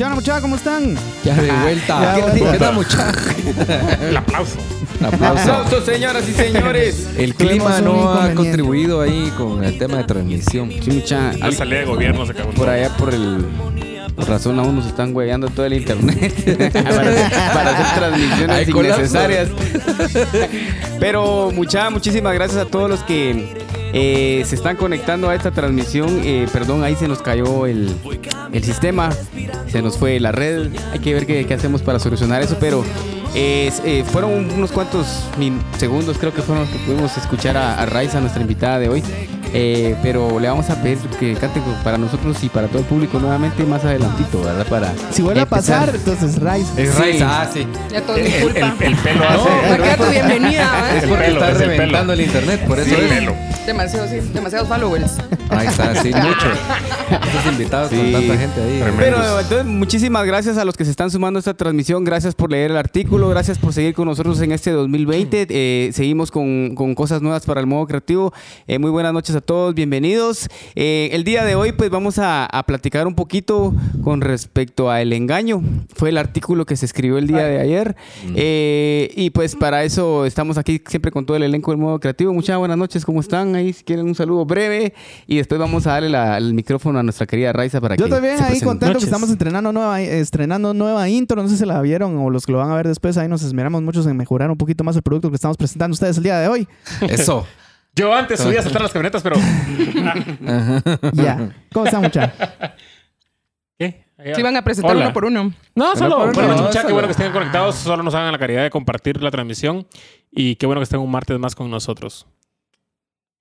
¿Qué onda, muchachos? ¿Cómo están? Ya de vuelta. ya ¿Qué onda, muchachos? El aplauso. Aplauso. Aplausos, señoras y señores. El clima un no ha contribuido ahí con el tema de transmisión. Sí, mucha. La salida de gobierno se acabó. Por allá por el. Por razón aún nos están hueveando todo el internet para, para hacer transmisiones colapso. innecesarias. Pero mucha, muchísimas gracias a todos los que eh, se están conectando a esta transmisión. Eh, perdón, ahí se nos cayó el, el sistema, se nos fue la red. Hay que ver qué, qué hacemos para solucionar eso, pero eh, fueron unos cuantos segundos, creo que fueron los que pudimos escuchar a, a Raiza, nuestra invitada de hoy. Eh, pero le vamos a pedir que canten con- para nosotros y para todo el público nuevamente más adelantito, ¿verdad? Para Si vuelve a pasar, entonces Rise. Es Sí. Raiza, ah, sí. Ya todo es El, culpa. el- el pelo hace. Acá tu bienvenida, Es el porque pelo, está es el reventando el internet, por eso Sí, el es. pelo. Demasiados, sí, demasiados followers. Ahí está, sí, mucho. Estos invitados con tanta gente ahí. Tremendo. Pero entonces, muchísimas gracias a los que se están sumando a esta transmisión. Gracias por leer el artículo. Gracias por seguir con nosotros en este 2020. Eh, seguimos con, con cosas nuevas para el modo creativo. Eh, muy buenas noches a todos. Bienvenidos. Eh, el día de hoy, pues vamos a, a platicar un poquito con respecto a el engaño. Fue el artículo que se escribió el día de ayer. Eh, y pues para eso estamos aquí siempre con todo el elenco del modo creativo. Muchas buenas noches. ¿Cómo están? Ahí, si quieren un saludo breve. Y después vamos a darle la- el micrófono a nuestra querida Raiza para Yo que también se ahí contento Noches. que estamos estrenando nueva, estrenando nueva intro. No sé si la vieron o los que lo van a ver después. Ahí nos esmeramos muchos en mejorar un poquito más el producto que estamos presentando a ustedes el día de hoy. Eso. Yo antes subía a saltar las camionetas, pero. Ya. ¿Cómo muchachos? ¿Qué? Van a presentar Hola. uno por uno. No, solo. por Bueno, uno, muchachos, qué bueno que estén conectados. Solo nos hagan la caridad de compartir la transmisión. Y qué bueno que estén un martes más con nosotros.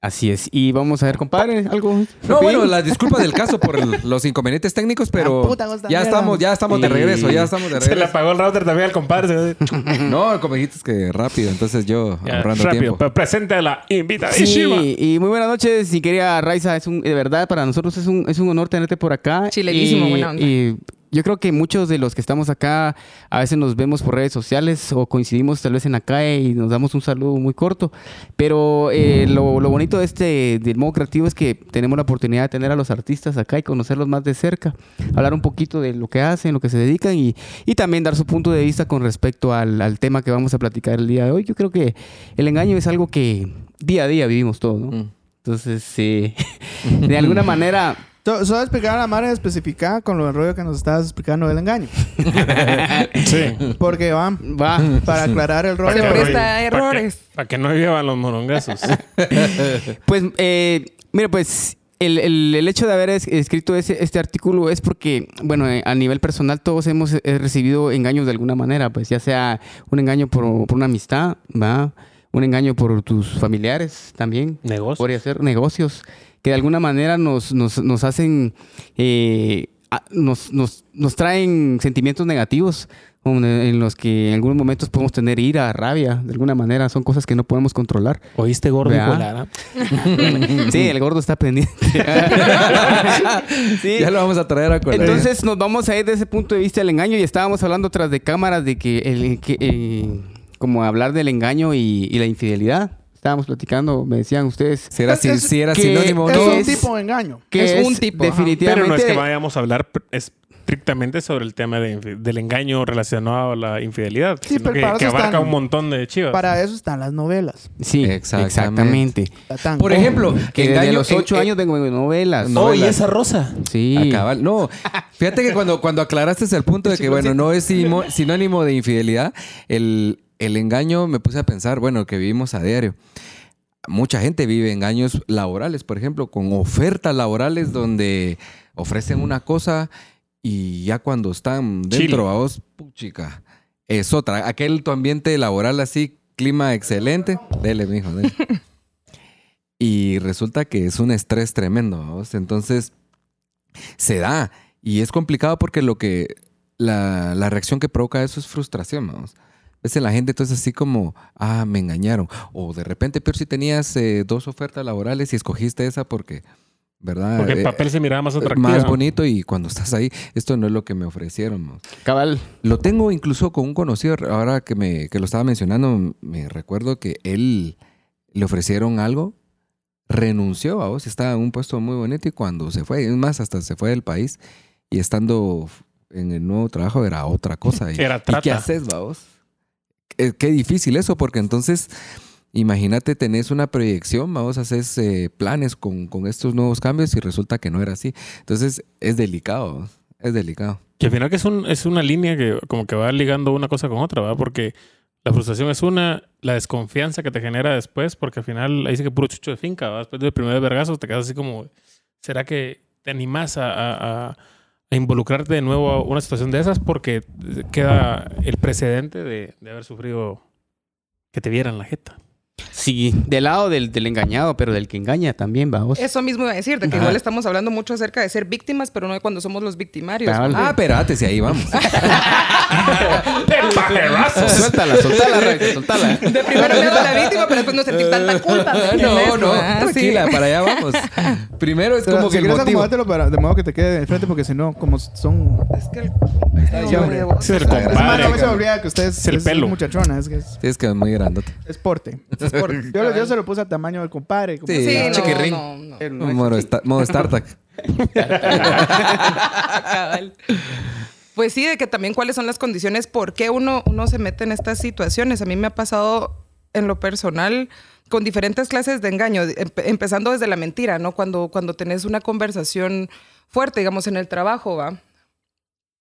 Así es. Y vamos a ver, compadre, algo. No, bueno, las disculpas del caso por el- los inconvenientes técnicos, pero puta cosa ya estamos, ya estamos de regreso, ya estamos de Se le regreso. apagó el router también al compadre. No, como dijiste que rápido, entonces yo Ya, ahorrando rápido. tiempo. Pero presente a la invitadísima. Sí, y muy buenas noches, mi querida Raiza. Es un, de verdad, para nosotros es un, es un honor tenerte por acá. Chilerísimo, y, buena onda. y yo creo que muchos de los que estamos acá a veces nos vemos por redes sociales o coincidimos tal vez en la calle y nos damos un saludo muy corto. Pero eh, lo, lo bonito de este del modo creativo es que tenemos la oportunidad de tener a los artistas acá y conocerlos más de cerca, hablar un poquito de lo que hacen, lo que se dedican y, y también dar su punto de vista con respecto al, al tema que vamos a platicar el día de hoy. Yo creo que el engaño es algo que día a día vivimos todos, ¿no? Mm. Entonces, sí, de alguna manera, Solo explicar a la madre especificada con lo del rollo que nos estabas explicando del engaño. Sí. Porque van va. para aclarar el Se rollo. no- presta pa' a que- errores. Para que no llevan los morongazos. Pues, eh, mira, pues el, el- el hecho de haber es- escrito ese, este artículo es porque, bueno, eh, a nivel personal todos hemos eh, recibido engaños de alguna manera, pues ya sea un engaño por, por una amistad, ¿va? Un engaño por tus familiares también. Negocios. Podría ser negocios que de alguna manera nos, nos, nos hacen, eh, nos, nos, nos traen sentimientos negativos en- los que en algunos momentos podemos tener ira, rabia, de alguna manera son cosas que no podemos controlar. ¿Oíste gordo la- Sí, el gordo está pendiente. Sí. Ya lo vamos a traer a colar. Entonces nos vamos a ir de ese punto de vista del engaño y estábamos hablando tras de cámaras de que, el, que eh, como hablar del engaño y, y la infidelidad. Estábamos platicando, me decían ustedes si era, si, Es- si era que- sinónimo Es no. un es- tipo de engaño. que Es un tipo, ajá. definitivamente Pero no es que vayamos a hablar estrictamente sobre el tema de del engaño relacionado a la infidelidad, Sí, sino pero que, abarca están- un montón de chivas. Para eso están las novelas. sí, Exactamente. Por ejemplo, Que desde engaño los ocho en- años vengo de novelas. No. Oh, ¿y novelas. esa rosa? Sí. A cabal. No, fíjate que cuando, cuando aclaraste el punto de que, bueno, no es sinónimo de infidelidad, el, el engaño me puse a pensar, bueno, que vivimos a diario. Mucha gente vive engaños laborales, por ejemplo, con ofertas laborales donde ofrecen una cosa y ya cuando están dentro a vos, puchica, es otra. Aquel tu ambiente laboral así, clima excelente, dele, mijo, dele. Y resulta que es un estrés tremendo, ¿vos? Entonces, se da. Y es complicado porque lo que. La, la reacción que provoca eso es frustración, vamos. Es en la gente, entonces, así como, ah, me engañaron. O de repente, peor si tenías eh, dos ofertas laborales y escogiste esa porque, ¿verdad? Porque el Eh, papel se miraba más atractivo. más bonito y cuando estás ahí, esto no es lo que me ofrecieron. Cabal. Lo tengo incluso con un conocido, ahora que, me, que lo estaba mencionando, me recuerdo que él le ofrecieron algo, renunció a vos, estaba en un puesto muy bonito y cuando se fue, es más, hasta se fue del país y estando en el nuevo trabajo era otra cosa. ¿Y, Era ¿y trata. qué haces, vos? Qué, qué difícil eso, porque entonces, imagínate, tenés una proyección, vamos, haces eh, planes con, con estos nuevos cambios y resulta que no era así. Entonces, es delicado, es delicado. Que al final que es, un, es una línea que como que va ligando una cosa con otra, ¿verdad? Porque la frustración es una, la desconfianza que te genera después, porque al final ahí sí que puro chucho de finca, ¿verdad? Después del primer vergazo te quedas así como, ¿será que te animás a, a- a- a involucrarte de nuevo a una situación de esas? Porque queda el precedente de, de haber sufrido que te vieran la jeta. Sí, del lado del, del engañado, pero del que engaña también, vamos. Eso mismo iba a decir, de que Ajá. igual estamos hablando mucho acerca de ser víctimas, pero no de cuando somos los victimarios. Cabal. Ah, espérate, si ahí vamos. Suéltala, suéltala, suéltala. De primero me hago la víctima, pero después no sentir tanta culpa. no, no, Ah, sí. tranquila, para allá vamos. Primero es Pero como si que el motivo. para, de modo que te quede de frente, porque si no, como son. Es que el... Sí, el compadre. se olvida que es, Es el es pelo. muchachona, es que es, es que es muy grandote. es porte. Es por- Yo, se lo puse al tamaño del compadre. como Sí, Sí, no, chiquirrín. no, no. Pero no es Modo, así. sta- modo startup. Cabal. Pues sí, de que también cuáles son las condiciones, por qué uno, uno se mete en estas situaciones. A mí me ha pasado en lo personal con diferentes clases de engaño, empe- empezando desde la mentira, ¿no? Cuando, cuando tenés una conversación fuerte, digamos, en el trabajo, ¿va?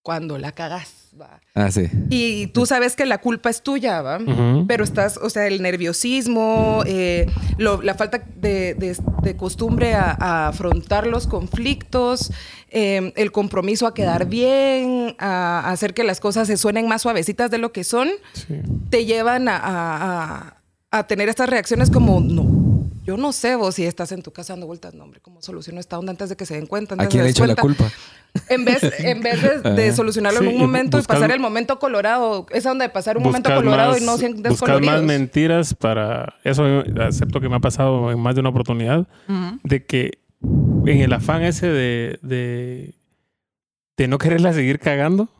Cuando la cagas, ¿va? Ah, sí. Y tú sabes que la culpa es tuya, ¿va? Pero estás, o sea, el nerviosismo, eh, lo- la falta de, de- de costumbre a, a afrontar los conflictos, eh, el compromiso a quedar bien, a, a hacer que las cosas se suenen más suavecitas de lo que son, Sí. te llevan a, a- a- a tener estas reacciones como, no, yo no sé vos si estás en tu casa dando vueltas, no, hombre, ¿cómo soluciono esta onda antes de que se den cuenta? ¿A antes quién de le echo la culpa? En vez, en vez de, de Ajá. solucionarlo en un momento y buscar- pasar el momento colorado, esa onda de pasar un momento colorado más- y no sean buscas más mentiras para... Eso acepto que me ha pasado en más de una oportunidad. De que en el afán ese de, de, de no quererla seguir cagando,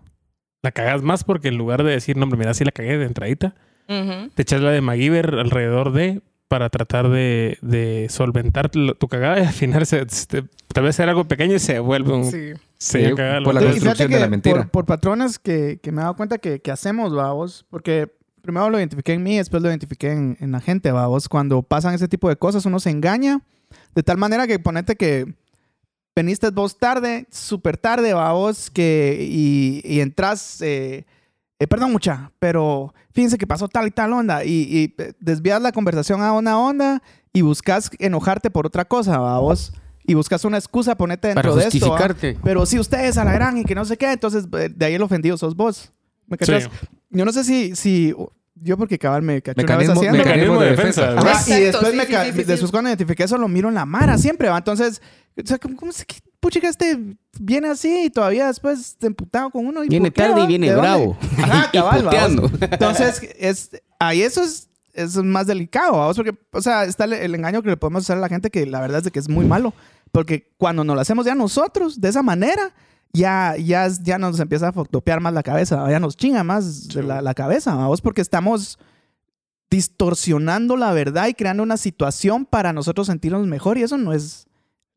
la cagas más porque en lugar de decir, no, hombre, mira, si la cagué de entradita, te echas la de MacGyver alrededor de para tratar de, de solventar tu cagada y al final se, se- tal vez era algo pequeño y se vuelve un... Sí. se Sí, por la construcción de la mentira. Por, por patrones que, que me he dado cuenta que, que hacemos, vamos, porque primero lo identifiqué en mí, después lo identifiqué en, en la gente, vamos. Cuando pasan ese tipo de cosas, uno se engaña de tal manera que ponete que veniste vos tarde, súper tarde, vamos, que, y, y entras, eh, eh, perdón mucha, pero fíjense que pasó tal y tal onda, y, y eh, desvías la conversación a una onda y buscas enojarte por otra cosa, vamos. Y buscas una excusa, ponete dentro Para de esto. Pero si ustedes a la gran y que no sé qué, entonces eh, de ahí el ofendido sos vos. ¿Me? Sí. Yo no sé si, si yo porque cabal me caché una vez Mecanismo, haciendo. mecanismo de defensa. Ajá, Exacto, y después sí, me sí, sí, sí, sí. después cuando identifiqué eso lo miro en la mara siempre, ¿va? Entonces, o sea, ¿cómo, cómo se que puchica este viene así y todavía después emputado con uno? ¿Y Viene qué, tarde y viene bravo. Ajá, Y cabal, vamos. Entonces, es, ahí eso es, es más delicado, porque, o sea, está el, el engaño que le podemos hacer a la gente que la verdad es de que es muy malo. Porque cuando nos lo hacemos ya nosotros, de esa manera, ya, ya, ya nos empieza a fotopear más la cabeza, ya nos chinga más la, la cabeza, vamos, porque estamos distorsionando la verdad y creando una situación para nosotros sentirnos mejor y eso no es...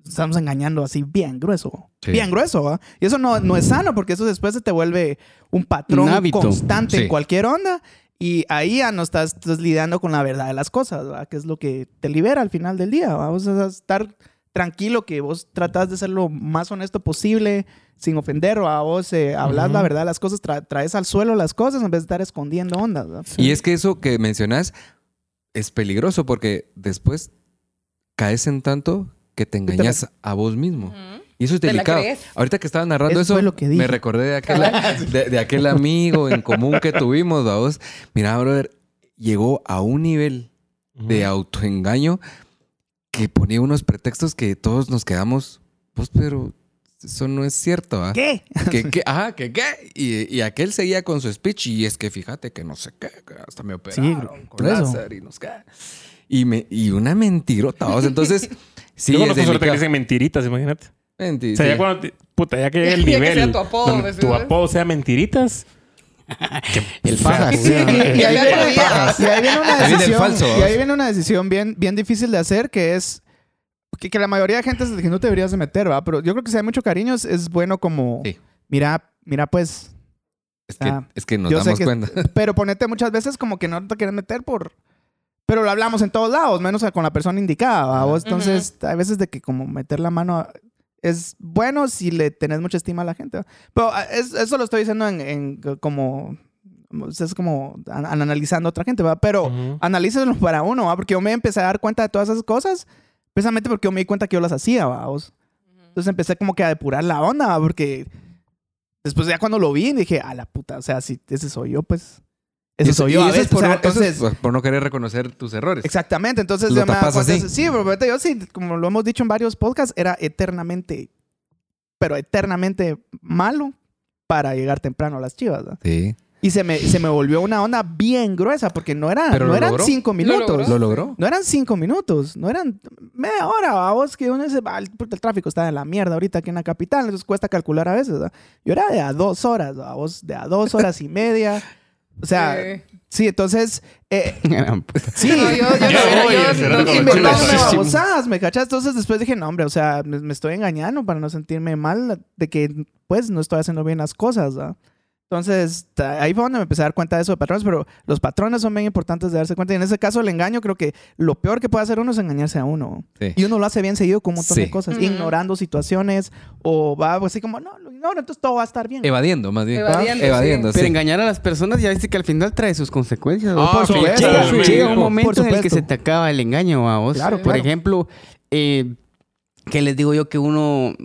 Estamos engañando así bien grueso, Sí. bien grueso, ¿va? Y eso no, no es sano porque eso después se te vuelve un patrón Un constante Sí. en cualquier onda y ahí ya no estás, estás lidiando con la verdad de las cosas, ¿va? Que es lo que te libera al final del día, ¿va? Vamos a estar tranquilo que vos tratás de ser lo más honesto posible sin ofender o a vos eh, hablas la verdad de las cosas, tra- traes al suelo las cosas en vez de estar escondiendo ondas. Y es que eso que mencionas es peligroso porque después caes en tanto que te engañas a vos mismo. Y eso es delicado. Ahorita que estaba narrando Eso lo que me recordé de aquel, de, de aquel amigo en común que tuvimos, vos. Mira, brother, llegó a un nivel de autoengaño que ponía unos pretextos que todos nos quedamos, pues, pero eso no es cierto, ¿ah? ¿Qué? que qué? Ajá, que qué. Y, y aquel seguía con su speech y es que fíjate que no sé qué, que hasta me operaron con por eso. láser y no sé qué. Y, me, y una mentirota, ¿vos? Entonces, sí, Yo conozco suerte que dicen mentiritas, imagínate. Menti- O sea, ya sí. cuando... te- Puta, ya que llega el Ya que nivel... sea tu apodo, donde ¿sí, tu apodo sea mentiritas. El fajas. Sí, y, ahí Ya viene, sabía. y ahí viene una decisión, falso, y ahí viene una decisión bien, bien difícil de hacer que es que, que la mayoría de gente es que no te deberías de meter, ¿va? Pero yo creo que si hay mucho cariño es, es bueno como, Sí. mira, mira, pues, Es que, Ah, es que nos damos que- cuenta. pero ponete muchas veces como que no te quieres meter por... Pero lo hablamos en todos lados, menos con la persona indicada, ¿va vos? Entonces, hay veces de que como meter la mano a- es bueno si le tenés mucha estima a la gente. Pero ah, es- eso lo estoy diciendo en, en como... Es como an- analizando a otra gente, ¿va? Pero Ujú. analícelo para uno, ¿va? Porque yo me empecé a dar cuenta de todas esas cosas, precisamente porque yo me di cuenta que yo las hacía, ¿va? vos? Entonces empecé como que a depurar la onda, ¿va? Porque después ya cuando lo vi dije, a la puta, o sea, si ese soy yo, pues... Y eso- soy y yo. a eso es veces, por, o sea, no, eso es entonces, por- no querer reconocer tus errores. exactamente. Entonces Lo yo me así. sí, pero yo sí, como lo hemos dicho en varios podcasts, era eternamente, pero eternamente malo para llegar temprano a las chivas, ¿va? Sí. Y se me, se me volvió una onda bien gruesa porque no, era, no lo eran logró. cinco minutos. ¿Lo logró? No eran cinco minutos, no eran media hora, vamos, que uno dice, "Ah, el, puta, el tráfico está de la mierda ahorita aquí en la capital, entonces cuesta calcular a veces. ¿verdad? Yo era de a dos horas, vamos, de a dos horas y media. O sea, Sí. sí, entonces, eh, sí. No, yo, no, yo no- me babosadas, ¿me cachas? Entonces después dije, no, hombre, o sea, me, me estoy engañando para no sentirme mal de que, pues, no estoy haciendo bien las cosas, ¿verdad? Entonces, ahí fue donde me empecé a dar cuenta de eso de patrones, pero los patrones son bien importantes de darse cuenta. Y en ese caso, el engaño, creo que lo peor que puede hacer uno es engañarse a uno. Sí. Y uno lo hace bien seguido con un montón Sí. de cosas, ignorando situaciones o va pues, así como, no, lo ignoro, entonces todo va a estar bien. Evadiendo, más bien. Evadiendo, Evadiendo, sí. sí. Pero engañar a las personas ya viste que al final trae sus consecuencias. ¿no? Ah, por supuesto. llega, un momento Por en el que se te acaba el engaño a vos. Claro, Por claro. ejemplo, eh, que les digo yo que uno,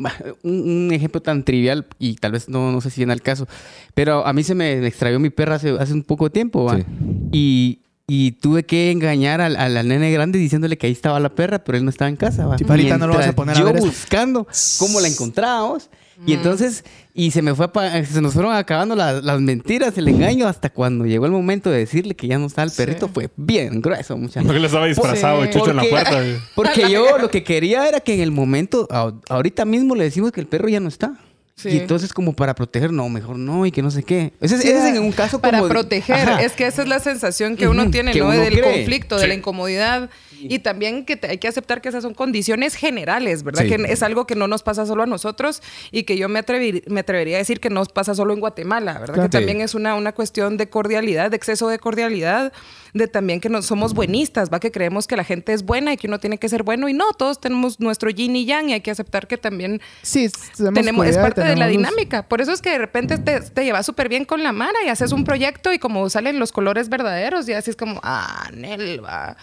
un, un ejemplo tan trivial y tal vez no, no sé si viene al caso, pero a mí se me extravió mi perra hace, hace un poco tiempo, ¿va? Sí. Y, y tuve que engañar al, al, nene grande diciéndole que ahí estaba la perra, pero él no estaba en casa, ¿va? Sí, ahorita no lo vas a poner a yo ver eso. buscando cómo la encontrábamos. Y entonces, y se me fue, se nos fueron acabando las, las mentiras, el engaño, hasta cuando llegó el momento de decirle que ya no estaba el perrito, fue bien grueso, muchachos. Porque le estaba disfrazado Sí. el chucho en la puerta. Porque yo lo que quería era que en el momento, ahorita mismo le decimos que el perro ya no está. Sí. Y entonces como para proteger, no, mejor no, y que no sé qué. Ese, es- Sí, ese es en un caso como... Para proteger. Es que esa es la sensación que uno tiene, que ¿no? uno Del cree. conflicto, de la incomodidad. Y también que te- hay que aceptar que esas son condiciones generales, ¿verdad? Sí. Que es algo que no nos pasa solo a nosotros y que yo me, atrevi- me atrevería a decir que nos pasa solo en Guatemala, ¿verdad? Claro. Que también es una, una cuestión de cordialidad, de exceso de cordialidad, de también que no somos buenistas, ¿va? Que creemos que la gente es buena y que uno tiene que ser bueno. Y no, todos tenemos nuestro yin y yang y hay que aceptar que también Sí, tenemos, es parte de la dinámica. Por eso es que de repente te, te llevas súper bien con la Mara y haces un proyecto y como salen los colores verdaderos y así es como, ah, Nelva.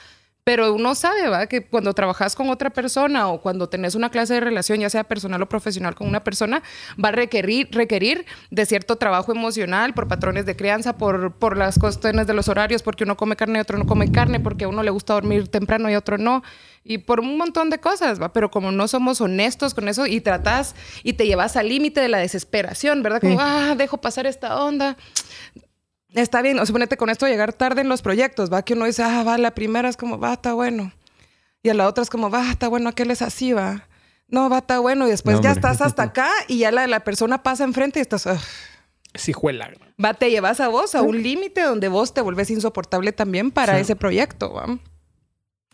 Pero uno sabe, ¿va? Que cuando trabajas con otra persona o cuando tenés una clase de relación, ya sea personal o profesional con una persona, va a requerir, requerir de cierto trabajo emocional por patrones de crianza, por, por las cuestiones de los horarios, porque uno come carne y otro no come carne, porque a uno le gusta dormir temprano y a otro no. Y por un montón de cosas, ¿va? Pero como no somos honestos con eso y tratás y te llevas al límite de la desesperación, ¿verdad? Como, Sí. ah, dejo pasar esta onda. Está bien, o suponete con esto llegar tarde en los proyectos, va que uno dice, ah, va, la primera es como, va, está bueno. Y a la otra es como, va, está bueno, aquel es así, va. No, va, está bueno. Y después No, ya estás hasta acá y ya la, la persona pasa enfrente y estás, "Ugh". Es hijuela. va, te llevas a vos a un límite donde vos te vuelves insoportable también para Sí. ese proyecto, va.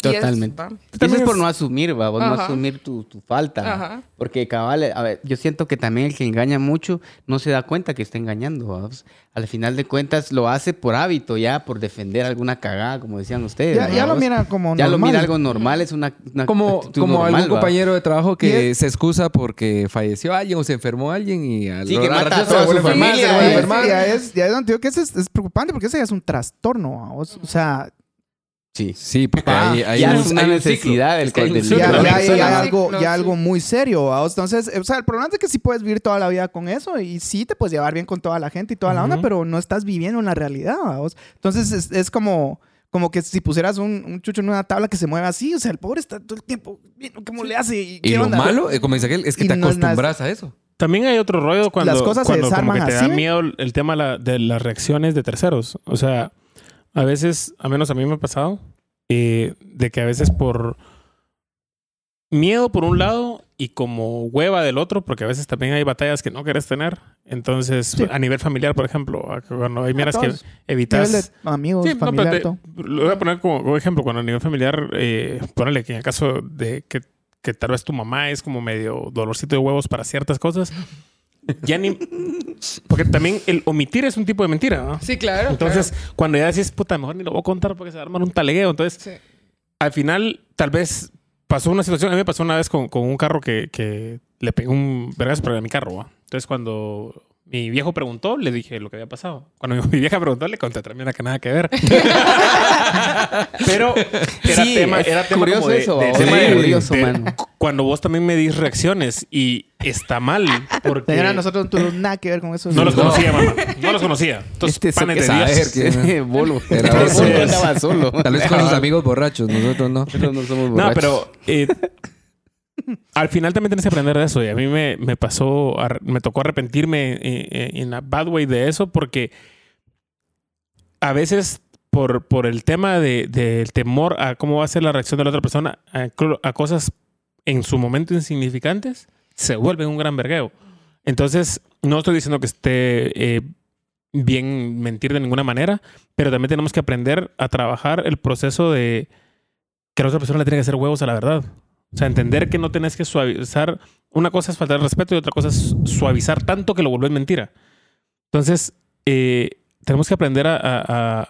Es- Totalmente. Eso es por es- no asumir, va, vos no asumir tu, tu falta. Ajá. Porque cabal, a ver, yo siento que también el que engaña mucho no se da cuenta que está engañando. ¿va? Al final de cuentas lo hace por hábito ya, por defender alguna cagada, como decían ustedes. Ya, ya lo mira como Ya lo normal. mira algo normal, es una, una Como, como normal, algún ¿va? compañero de trabajo que es- se excusa porque falleció alguien o se enfermó alguien y al Sí, que mata a toda su familia, ¿eh? Ya es, ya es donde digo que es, es preocupante porque ese ya es un trastorno. O sea, Sí. Sí, porque Ah, hay, hay ya un, es una hay necesidad del Es que hay un del- ya, la algo, ya algo muy serio. ¿vamos? Entonces, o sea, el problema es que sí puedes vivir toda la vida con eso y sí te puedes llevar bien con toda la gente y toda la onda, pero no estás viviendo una realidad. ¿vamos? Entonces, es, es como, como que si pusieras un, un chucho en una tabla que se mueve así, o sea, el pobre está todo el tiempo viendo cómo le hace y, Y qué lo onda? malo, eh, como dice aquel, es que Y te no acostumbras a eso. También hay otro rollo cuando, Las cosas se cuando como que desarman te así, da miedo el tema la- de las reacciones de terceros. O sea, a veces, a menos a mí me ha pasado, eh, de que a veces por miedo por un lado y como hueva del otro, porque a veces también hay batallas que no quieres tener. Entonces, Sí. a nivel familiar, por ejemplo, cuando hay miras que evitas... Nivel de amigos, Sí, no, familiar, te- todo. lo voy a poner como, como ejemplo. Cuando a nivel familiar, eh, ponele que en el caso de que, que tal vez tu mamá es como medio dolorcito de huevos para ciertas cosas, ya ni... Porque también el omitir es un tipo de mentira, ¿no? Sí, claro. Entonces, cuando ya decís, puta, mejor ni lo voy a contar porque se va a armar un talegueo. Entonces. Sí. al final, tal vez pasó una situación. A mí me pasó una vez con, con un carro que, que le pegué un vergazo para mi carro. ¿va? Entonces, cuando mi viejo preguntó, le dije lo que había pasado. Cuando mi vieja preguntó, le conté también que nada que ver. Pero era Sí, tema, era tema curioso como de, eso, de- tema de- curioso, de- mano. Cuando vos también me dis reacciones y está mal porque Señora, nosotros no tuvimos nada que ver con eso. no los No. conocía, mamá. No los conocía. Entonces, Este panes que de Dios. que bolo. Este bolo andaba solo. Tal vez con sus amigos borrachos, nosotros no. Nosotros no somos No, borrachos. pero eh, al final también tienes que aprender de eso. Y a mí me, pasó, me tocó arrepentirme en a bad way de eso porque a veces por, el tema de- del temor a cómo va a ser la reacción de la otra persona a cosas en su momento insignificantes, se vuelve un gran vergueo. Entonces, no estoy diciendo que esté eh, bien mentir de ninguna manera, pero también tenemos que aprender a trabajar el proceso de que la otra persona le tiene que hacer huevos a la verdad. O sea, entender que no tenés que suavizar. Una cosa es faltar el respeto y otra cosa es suavizar tanto que lo vuelves mentira. Entonces, eh, tenemos que aprender a, a- a-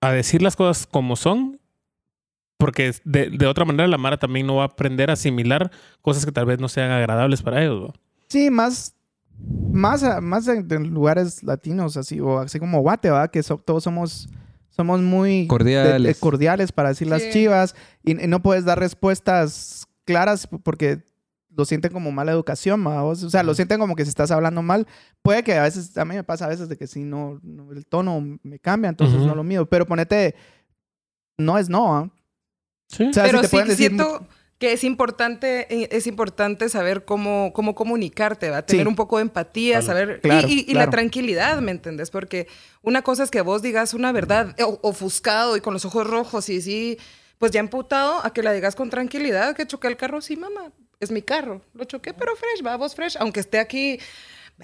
a decir las cosas como son, porque de, de otra manera la Mara también no va a aprender a asimilar cosas que tal vez no sean agradables para ellos. ¿no? Sí, más, más, más en, en lugares latinos, así, o así como Guate, ¿va? Que so- todos somos, somos muy Cordiales. de- de cordiales para decir las chivas y, y no puedes dar respuestas claras porque lo sienten como mala educación, ¿va? O sea, lo sienten como que si estás hablando mal. Puede que a veces, a mí me pasa a veces de que si no, no- el tono me cambia, entonces Ujú. no lo mido. Pero ponete, no es no, ¿ah? Sí. O sea, Pero si te sí pueden decir... siento que es importante, eh, es importante saber cómo, cómo comunicarte, ¿va? Tener Sí. un poco de empatía, saber... y- Claro, y y claro. la tranquilidad, ¿me entendés? Porque una cosa es que vos digas una verdad eh, ofuscado y con los ojos rojos y sí, pues ya emputado, a que la digas con tranquilidad, que choqué el carro, sí, mamá, es mi carro. Lo choqué, pero fresh, va, vos fresh, aunque esté aquí...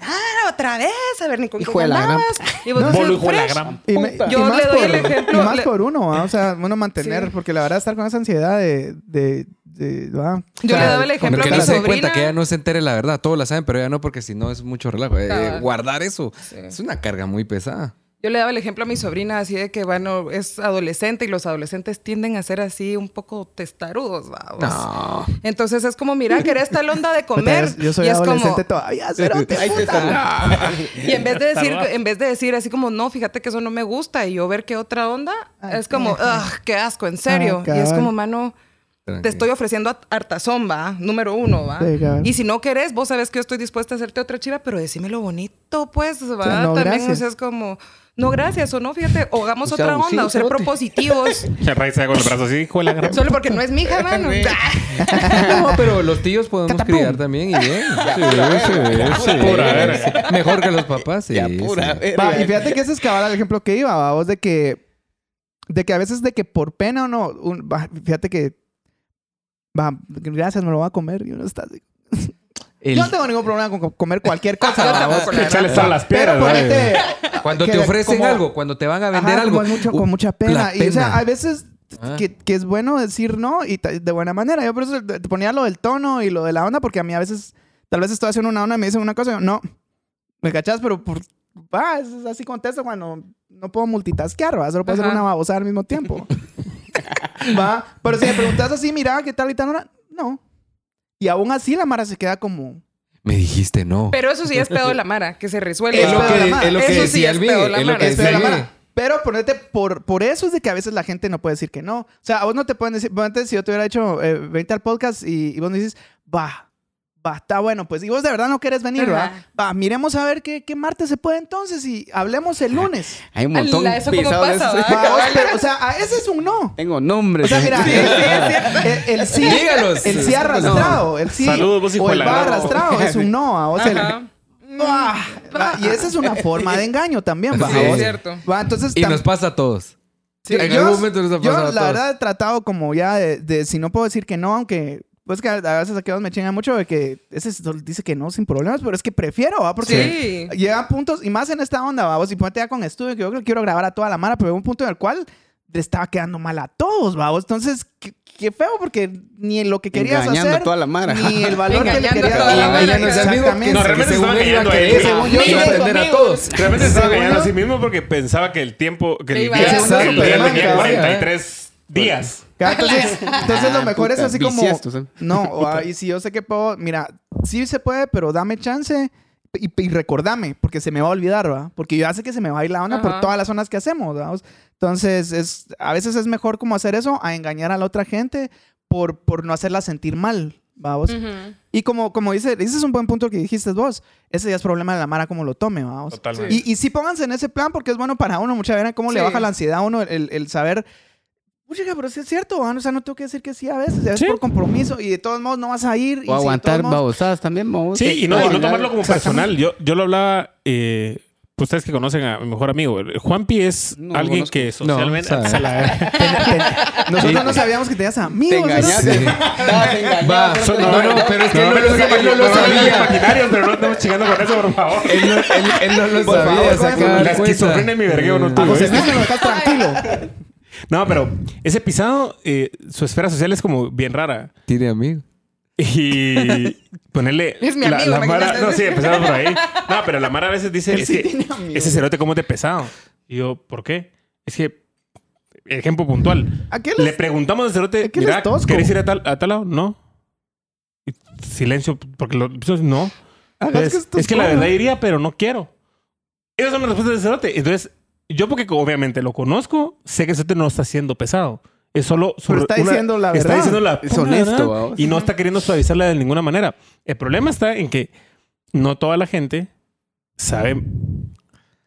Ah, otra vez, a ver, ni con quién andabas. Y vos No. hijo la gran Y me- y Yo más le doy por- el ejemplo, Y más por uno, ¿va? o sea, bueno, mantener, Sí. porque la verdad estar con esa ansiedad de... de, de ¿va? Yo O le daba el ejemplo Pero que a no se cuenta que ella no se entere la verdad. Todos la saben, pero ella no, porque si no es mucho relajo. Eh, guardar eso Sí. es una carga muy pesada. Yo le daba el ejemplo a mi sobrina así de que, bueno, es adolescente y los adolescentes tienden a ser así un poco testarudos, vamos. No. Entonces es como, mira, querés tal onda de comer. Yo soy y es adolescente como, todavía, cerote, puta. y en vez de decir, en vez de decir así como, no, fíjate que eso no me gusta y yo ver qué otra onda, Ah, es como, ugh, qué asco, en serio. Ah, y es como, mano, te estoy ofreciendo hartazón, va, número uno, va. Sí, y si no querés, vos sabes que yo estoy dispuesta a hacerte otra chiva, pero decímelo bonito, pues, va. no, También, gracias. o sea, es como, no, gracias, o no, fíjate, o hagamos O sea, otra onda, o ser propositivos. Se con el brazo así, hijo de la gran... Solo porque no es mi hija, mano. No, pero los tíos podemos criar también y bien. Sí, sí. Mejor que los papás, sí. Ya pura sí. verga. Va, y fíjate que ese es cabal el ejemplo que iba, va, vos, de que... De que a veces de que por pena o no... un- va, fíjate que... Va, gracias, me lo voy a comer. Y uno está así. El- Yo no tengo ningún problema con co- comer cualquier cosa. Echarle a las Pero piedras, ponete... Cuando te ofrecen como- algo, cuando te van a vender Ajá, algo. como mucho- uh, con mucha pena. Y o sea, pena. hay veces Ah. que, que es bueno decir no y de buena manera. Yo por eso te ponía lo del tono y lo de la onda, porque a mí a veces, tal vez estoy haciendo una onda y me dicen una cosa y yo, no, me cachas, pero por, va, es es así contesto cuando no puedo multitaskear, va, solo puedo hacer Ajá. una babosa al mismo tiempo. va, pero si me preguntas así, mira, ¿qué tal y tal? hora? No. Y aún así la Mara se queda como... Me dijiste no. Pero eso sí es pedo de la Mara, que se resuelve. Es lo que- es lo que eso sí decía es pedo de la Mara. Es la Mara. Pero ponete, por, por eso es de que a veces la gente no puede decir que no. O sea, a vos no te pueden decir, ponete, si yo te hubiera hecho, eh, vente al podcast y, y vos me dices, va, va, está bueno, pues, y vos de verdad no querés venir, va, Ajá. va, miremos a ver qué, qué martes se puede entonces y hablemos el lunes. Hay un montón Ala, ¿eso de pasa, va? Va, pero, o sea, a ese es un no. Tengo nombres. O sea, mira, Sí, el, sí, el- el Dígalos. el sí arrastrado, el sí, Saludos, vos, o de el la va arrastrado es un no, a vos el, Ajá. Ah, va, y esa es una forma de engaño también, va, Sí, a es cierto. Va, entonces Y nos pasa a todos. Sí, en yo- algún momento nos ha Yo, pasado a la todos. verdad, he tratado como ya de, de si no puedo decir que no, aunque pues que a veces aquí me chingan mucho de que ese dice que no sin problemas, pero es que prefiero, ¿va? Porque Sí. llegan puntos, y más en esta onda, ¿va? Vos y ponete ya con estudio, que yo creo que quiero grabar a toda la mara, pero un punto en el cual le estaba quedando mal a todos, vamos. Entonces, qué, qué feo, porque ni lo que querías Engañando hacer, a toda la mara. ni el valor que le querías dar. Exactamente. No, realmente estaba engañando a él. según yo, iba a aprender a todos. Realmente estaba engañando a sí mismo porque pensaba que el tiempo, que el día, el tenía cabrón, 43 días. Entonces, entonces lo Ah, mejor es así como... ¿sabes? No, o, ah, y si yo sé que puedo... Mira, sí se puede, pero dame chance y, y recordame, porque se me va a olvidar, ¿va? Porque yo hace que se me va a ir la onda por Ajá. todas las zonas que hacemos, ¿vamos? Entonces, es, a veces es mejor como hacer eso a engañar a la otra gente por, por no hacerla sentir mal, ¿vamos? Ujú. Y como, como dice, ese es un buen punto que dijiste vos. Ese ya es problema de la Mara como lo tome, vamos. Totalmente. Y, y sí pónganse en ese plan porque es bueno para uno. Mucha veces cómo le Sí. baja la ansiedad a uno el, el saber... Oye, pero sí es cierto, ¿va? o sea, no tengo que decir que sí a veces, es Sí. por compromiso y de todos modos no vas a ir. y O aguantar modos- babosadas también, vamos. Sí, y no, y no tomarlo como personal. Yo, yo lo hablaba, eh, pues ustedes que conocen a mi mejor amigo. Juanpi es No alguien conozco. que socialmente... No. Se la- Nosotros no sabíamos que tenías Te amigos. ¿verdad? engañaste. Va, no, no, pero es que él no, lo, no sabía. pero no estamos chingando con eso, por favor. Él no, él, él no lo Por sabía, La esquizofrenia en mi vergueo no A tuvo. Lo dejas tranquilo. No, pero ese pisado, eh, su esfera social es como bien rara. Tiene amigo. Y ponerle. Es mi la, amigo, la Mara, imagínate. no, sí, empezando por ahí. No, pero la Mara a veces dice: Él es sí que amigos. ese cerote, ¿cómo es de pesado? Y yo, ¿por qué? Es que, ejemplo puntual. Le es- preguntamos al cerote: Mira, es tosco. ¿querés ir a tal, a tal lado? No. Y silencio, porque lo, no. Hagas Es, esto es que la verdad iría, pero no quiero. Esas son las respuestas del cerote. Entonces, yo porque obviamente lo conozco, sé que cerote no está siendo pesado. Es solo su- Pero está diciendo la Está verdad. diciendo la Es honesto, verdad y no está queriendo suavizarla de ninguna manera. El problema está en que no toda la gente sabe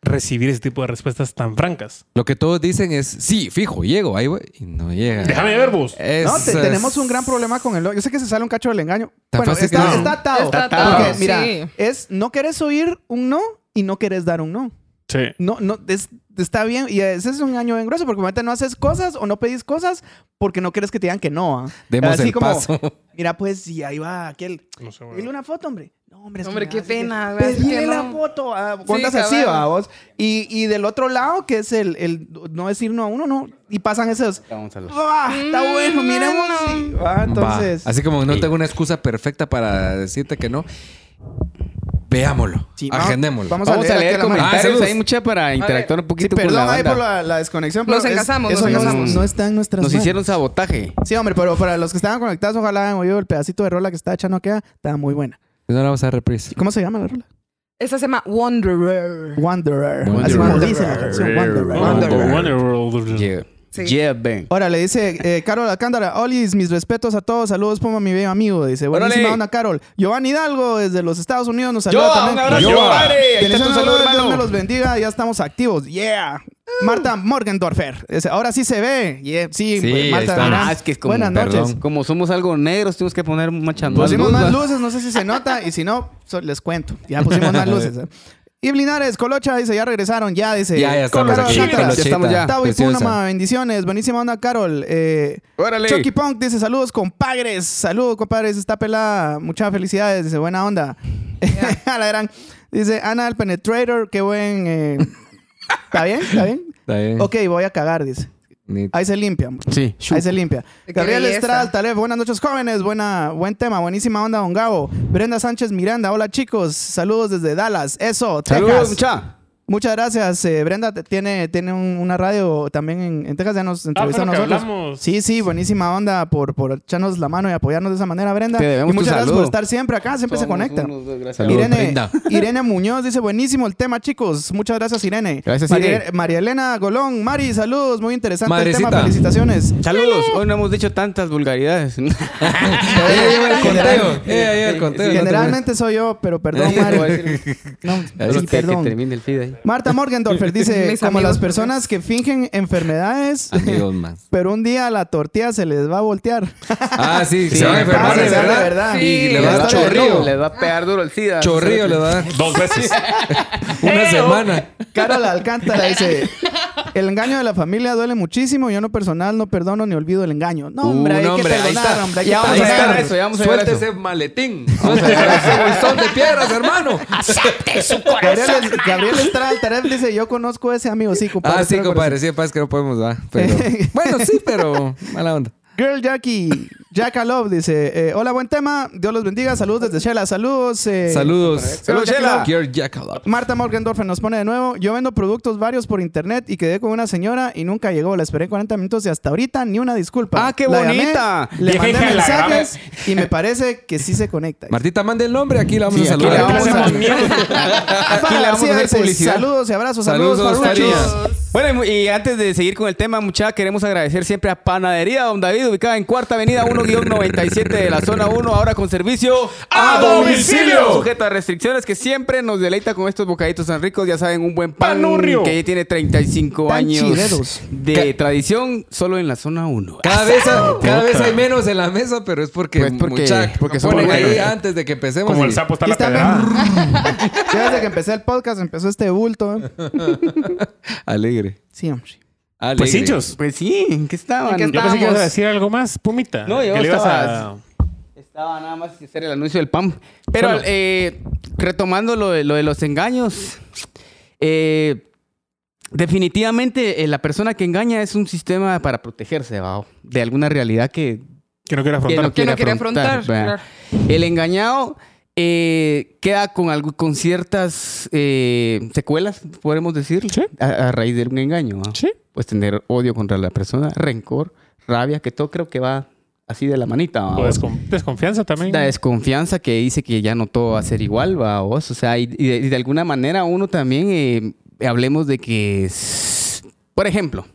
recibir ese tipo de respuestas tan francas. Lo que todos dicen es, sí, fijo, llego, ahí voy. Y no llega. Déjame ver vos. Es- No, te- es- tenemos un gran problema con el... Yo sé que se sale un cacho del engaño. Tan bueno, está, no. está atado. Está atado, Porque, mira, sí. es no querés oír un no y no querés dar un no. Sí. No, no, es- está bien. Y ese es un engaño bien grueso porque normalmente no haces cosas o no pedís cosas porque no quieres que te digan que no. ¿ah? Demos Así el como, paso. Mira, pues, y ahí va aquel. No sé, Dile bueno. una foto, hombre. No, hombre, es Hombre, qué pena. Pedile Que la no. foto. Ah, Sí, Cuentas así, va, vos. Y, y del otro lado, que es el, el no decir no a uno, no. Y pasan esos. Vamos a "Ah, está Mm, bueno, miremos. no. y- va, entonces. Va. Así como no tengo una excusa perfecta para decirte que no. Veámoslo. Sí, vamos- Agendémoslo. vamos Vamos a leer. Ah, comentarios saludos. ahí, mucha para interactuar un Sí, poquito con perdón la banda. por la, la desconexión. Nos pero es- engasamos, Eso nos no, está en nuestras Nos manos. hicieron sabotaje. Sí, hombre, pero para los que estaban conectados, ojalá hayan oído el pedacito de rola que está echando acá. Está muy buena. No la vamos a reprise. ¿Y ¿Cómo se llama la rola? Esa se llama Wanderer. Wanderer. Wanderer. Así como dice la canción, Wanderer. Wanderer. Wanderer. Yeah. Sí. Yeah, Ben. Ahora le dice eh, Carol Alcántara, Olis, mis respetos a todos, saludos Puma, mi bello amigo. Dice, buenísima Órale. onda, Carol. Giovanni Hidalgo, desde los Estados Unidos, nos saluda Yo, también. un abrazo, Yo. compadre. Ahí está tu saludo, Dios me hermano. los bendiga, ya estamos activos. Yeah. Marta Morgendorfer. Dice, ahora sí se ve. Yeah. Sí, Sí, pues, ahí Marta. está. Ah, es que es como- Buenas noches. perdón. Como somos algo negros, tenemos que poner mucha más Pusimos luz, más ¿va? luces, no sé si se nota. Y si no, so- les cuento. Ya pusimos más luces. ¿eh? Y Linares, Colocha, dice, ya regresaron. Ya, dice. Ya, ya estamos Carol aquí. Ya estamos ya. Tavo y. Punama, bendiciones. Buenísima onda, Carol. Eh, Órale. Chucky Punk dice, saludos, compadres. Saludos, compadres. Está pelada. Muchas felicidades. Dice, buena onda. A la gran. Dice, Ana el Penetrator. Qué buen... eh, ¿Está bien? ¿Está bien? Está bien. Ok, voy a cagar, dice. Ahí se limpia. Sí. Ahí se limpia. Gabriel. Estrada Taleb, buenas noches jóvenes, buena, buen tema, buenísima onda, don Gabo. Brenda Sánchez Miranda, hola chicos, saludos desde Dallas, eso, Saludos, Texas. mucha. Muchas gracias. eh, Brenda te- tiene, tiene un- una radio también en, en Texas, ya nos Ah, entrevistó fue a nosotros. Sí, sí, buenísima onda por, por echarnos la mano y apoyarnos de esa manera, Brenda. Te debemos y muchas tu gracias saludo. por estar siempre acá, siempre se Somos unos gracias. Saludos, Irene, Brenda. Irene Muñoz dice, buenísimo el tema, chicos. Muchas gracias, Irene. Gracias, María, Irene. María Elena Golón, Mari, saludos. Muy interesante el tema. Felicitaciones. Saludos. Hoy no hemos dicho tantas vulgaridades. Ella lleva el conteo. Ella lleva el conteo. Generalmente soy yo, pero perdón, Mari. No, sí, que, termine el feed ahí. Marta Morgendorfer dice, como las personas que fingen enfermedades, Amigos más. pero un día la tortilla se les va a voltear. Ah, sí, Sí, se van a enfermar de de verdad. Y le va a dar Está de chorrillo. lobo. Les va a pegar duro el SIDA. Chorrillo le va a dar. Dos veces. Una semana. Carol Alcántara dice, El engaño de la familia duele muchísimo. Yo en lo personal no perdono ni olvido el engaño. No, hombre, Uh, hay no, que hombre, ahí perdonar, está. hombre. hay que Ya vamos a perdonar. llegar a eso, ya vamos a llegar a Suelte eso. ese maletín. Suelte ese bolsón de piedras, hermano. Gabriel, Gabriel Estrada Taref dice, yo conozco a ese amigo. Sí, compadre. Ah, sí, compadre. Sí, pasa que no podemos, va. Pero... bueno, sí, pero mala onda. Girl Jackie, Jacka Love dice, eh, hola, buen tema. Dios los bendiga. Saludos desde Shela. Saludos. eh, Saludos. Saludos, Love. Gear Jackalope. Marta Morgendorfer nos pone de nuevo. Yo vendo productos varios por internet y quedé con una señora y nunca llegó. La esperé 40 minutos y hasta ahorita ni una disculpa. Ah, qué La llamé, bonita. le Vieja mandé hija de la gran- mensajes y me parece que sí se conecta. Martita, mande el nombre. Aquí la vamos Sí, a aquí le saludar. vamos a- hacemos mierda. Aquí le vamos a hacer dice, publicidad. Saludos y abrazos. Saludos, Saludos. Bueno, y antes de seguir con el tema, muchachos, queremos agradecer siempre a Panadería Don David, ubicada en Cuarta Avenida 1-97 de la zona 1, ahora con servicio ¡A domicilio! Sujeto a restricciones que siempre nos deleita con estos bocaditos tan ricos. Ya saben, un buen pan Panurrio. que ya tiene 35 Tan años de tradición solo en la zona 1. Cada vez, cada vez hay menos en la mesa, pero es porque, Pues porque- mucha- ponen ahí antes de que empecemos. Como y- el sapo está la pedrada. Desde que empecé el podcast empezó este bulto. Alegre. Sí, hombre. Alegre. Pues hinchos. Pues sí, ¿en qué estaban? ¿En qué Yo pensé que ibas a decir algo más, Pumita. No, yo que estaba- a... Estaba nada más que hacer el anuncio del PAM. Pero eh, retomando lo de, lo de los engaños, eh, definitivamente eh, la persona que engaña es un sistema para protegerse ¿va? de alguna realidad que, Que no quiero que afrontar. Que quiere no quiere afrontar. El engañado eh, queda con, algo, con ciertas eh, secuelas, podemos decir, Sí. a, a raíz de un engaño. ¿va? Sí. Pues tener odio contra la persona, rencor, rabia, que todo creo que va así de la manita. ¿va? O descon- desconfianza también. La desconfianza que dice que ya no todo va a ser igual, va vos. O sea, y, y de, y de alguna manera uno también, eh, hablemos de que, por ejemplo,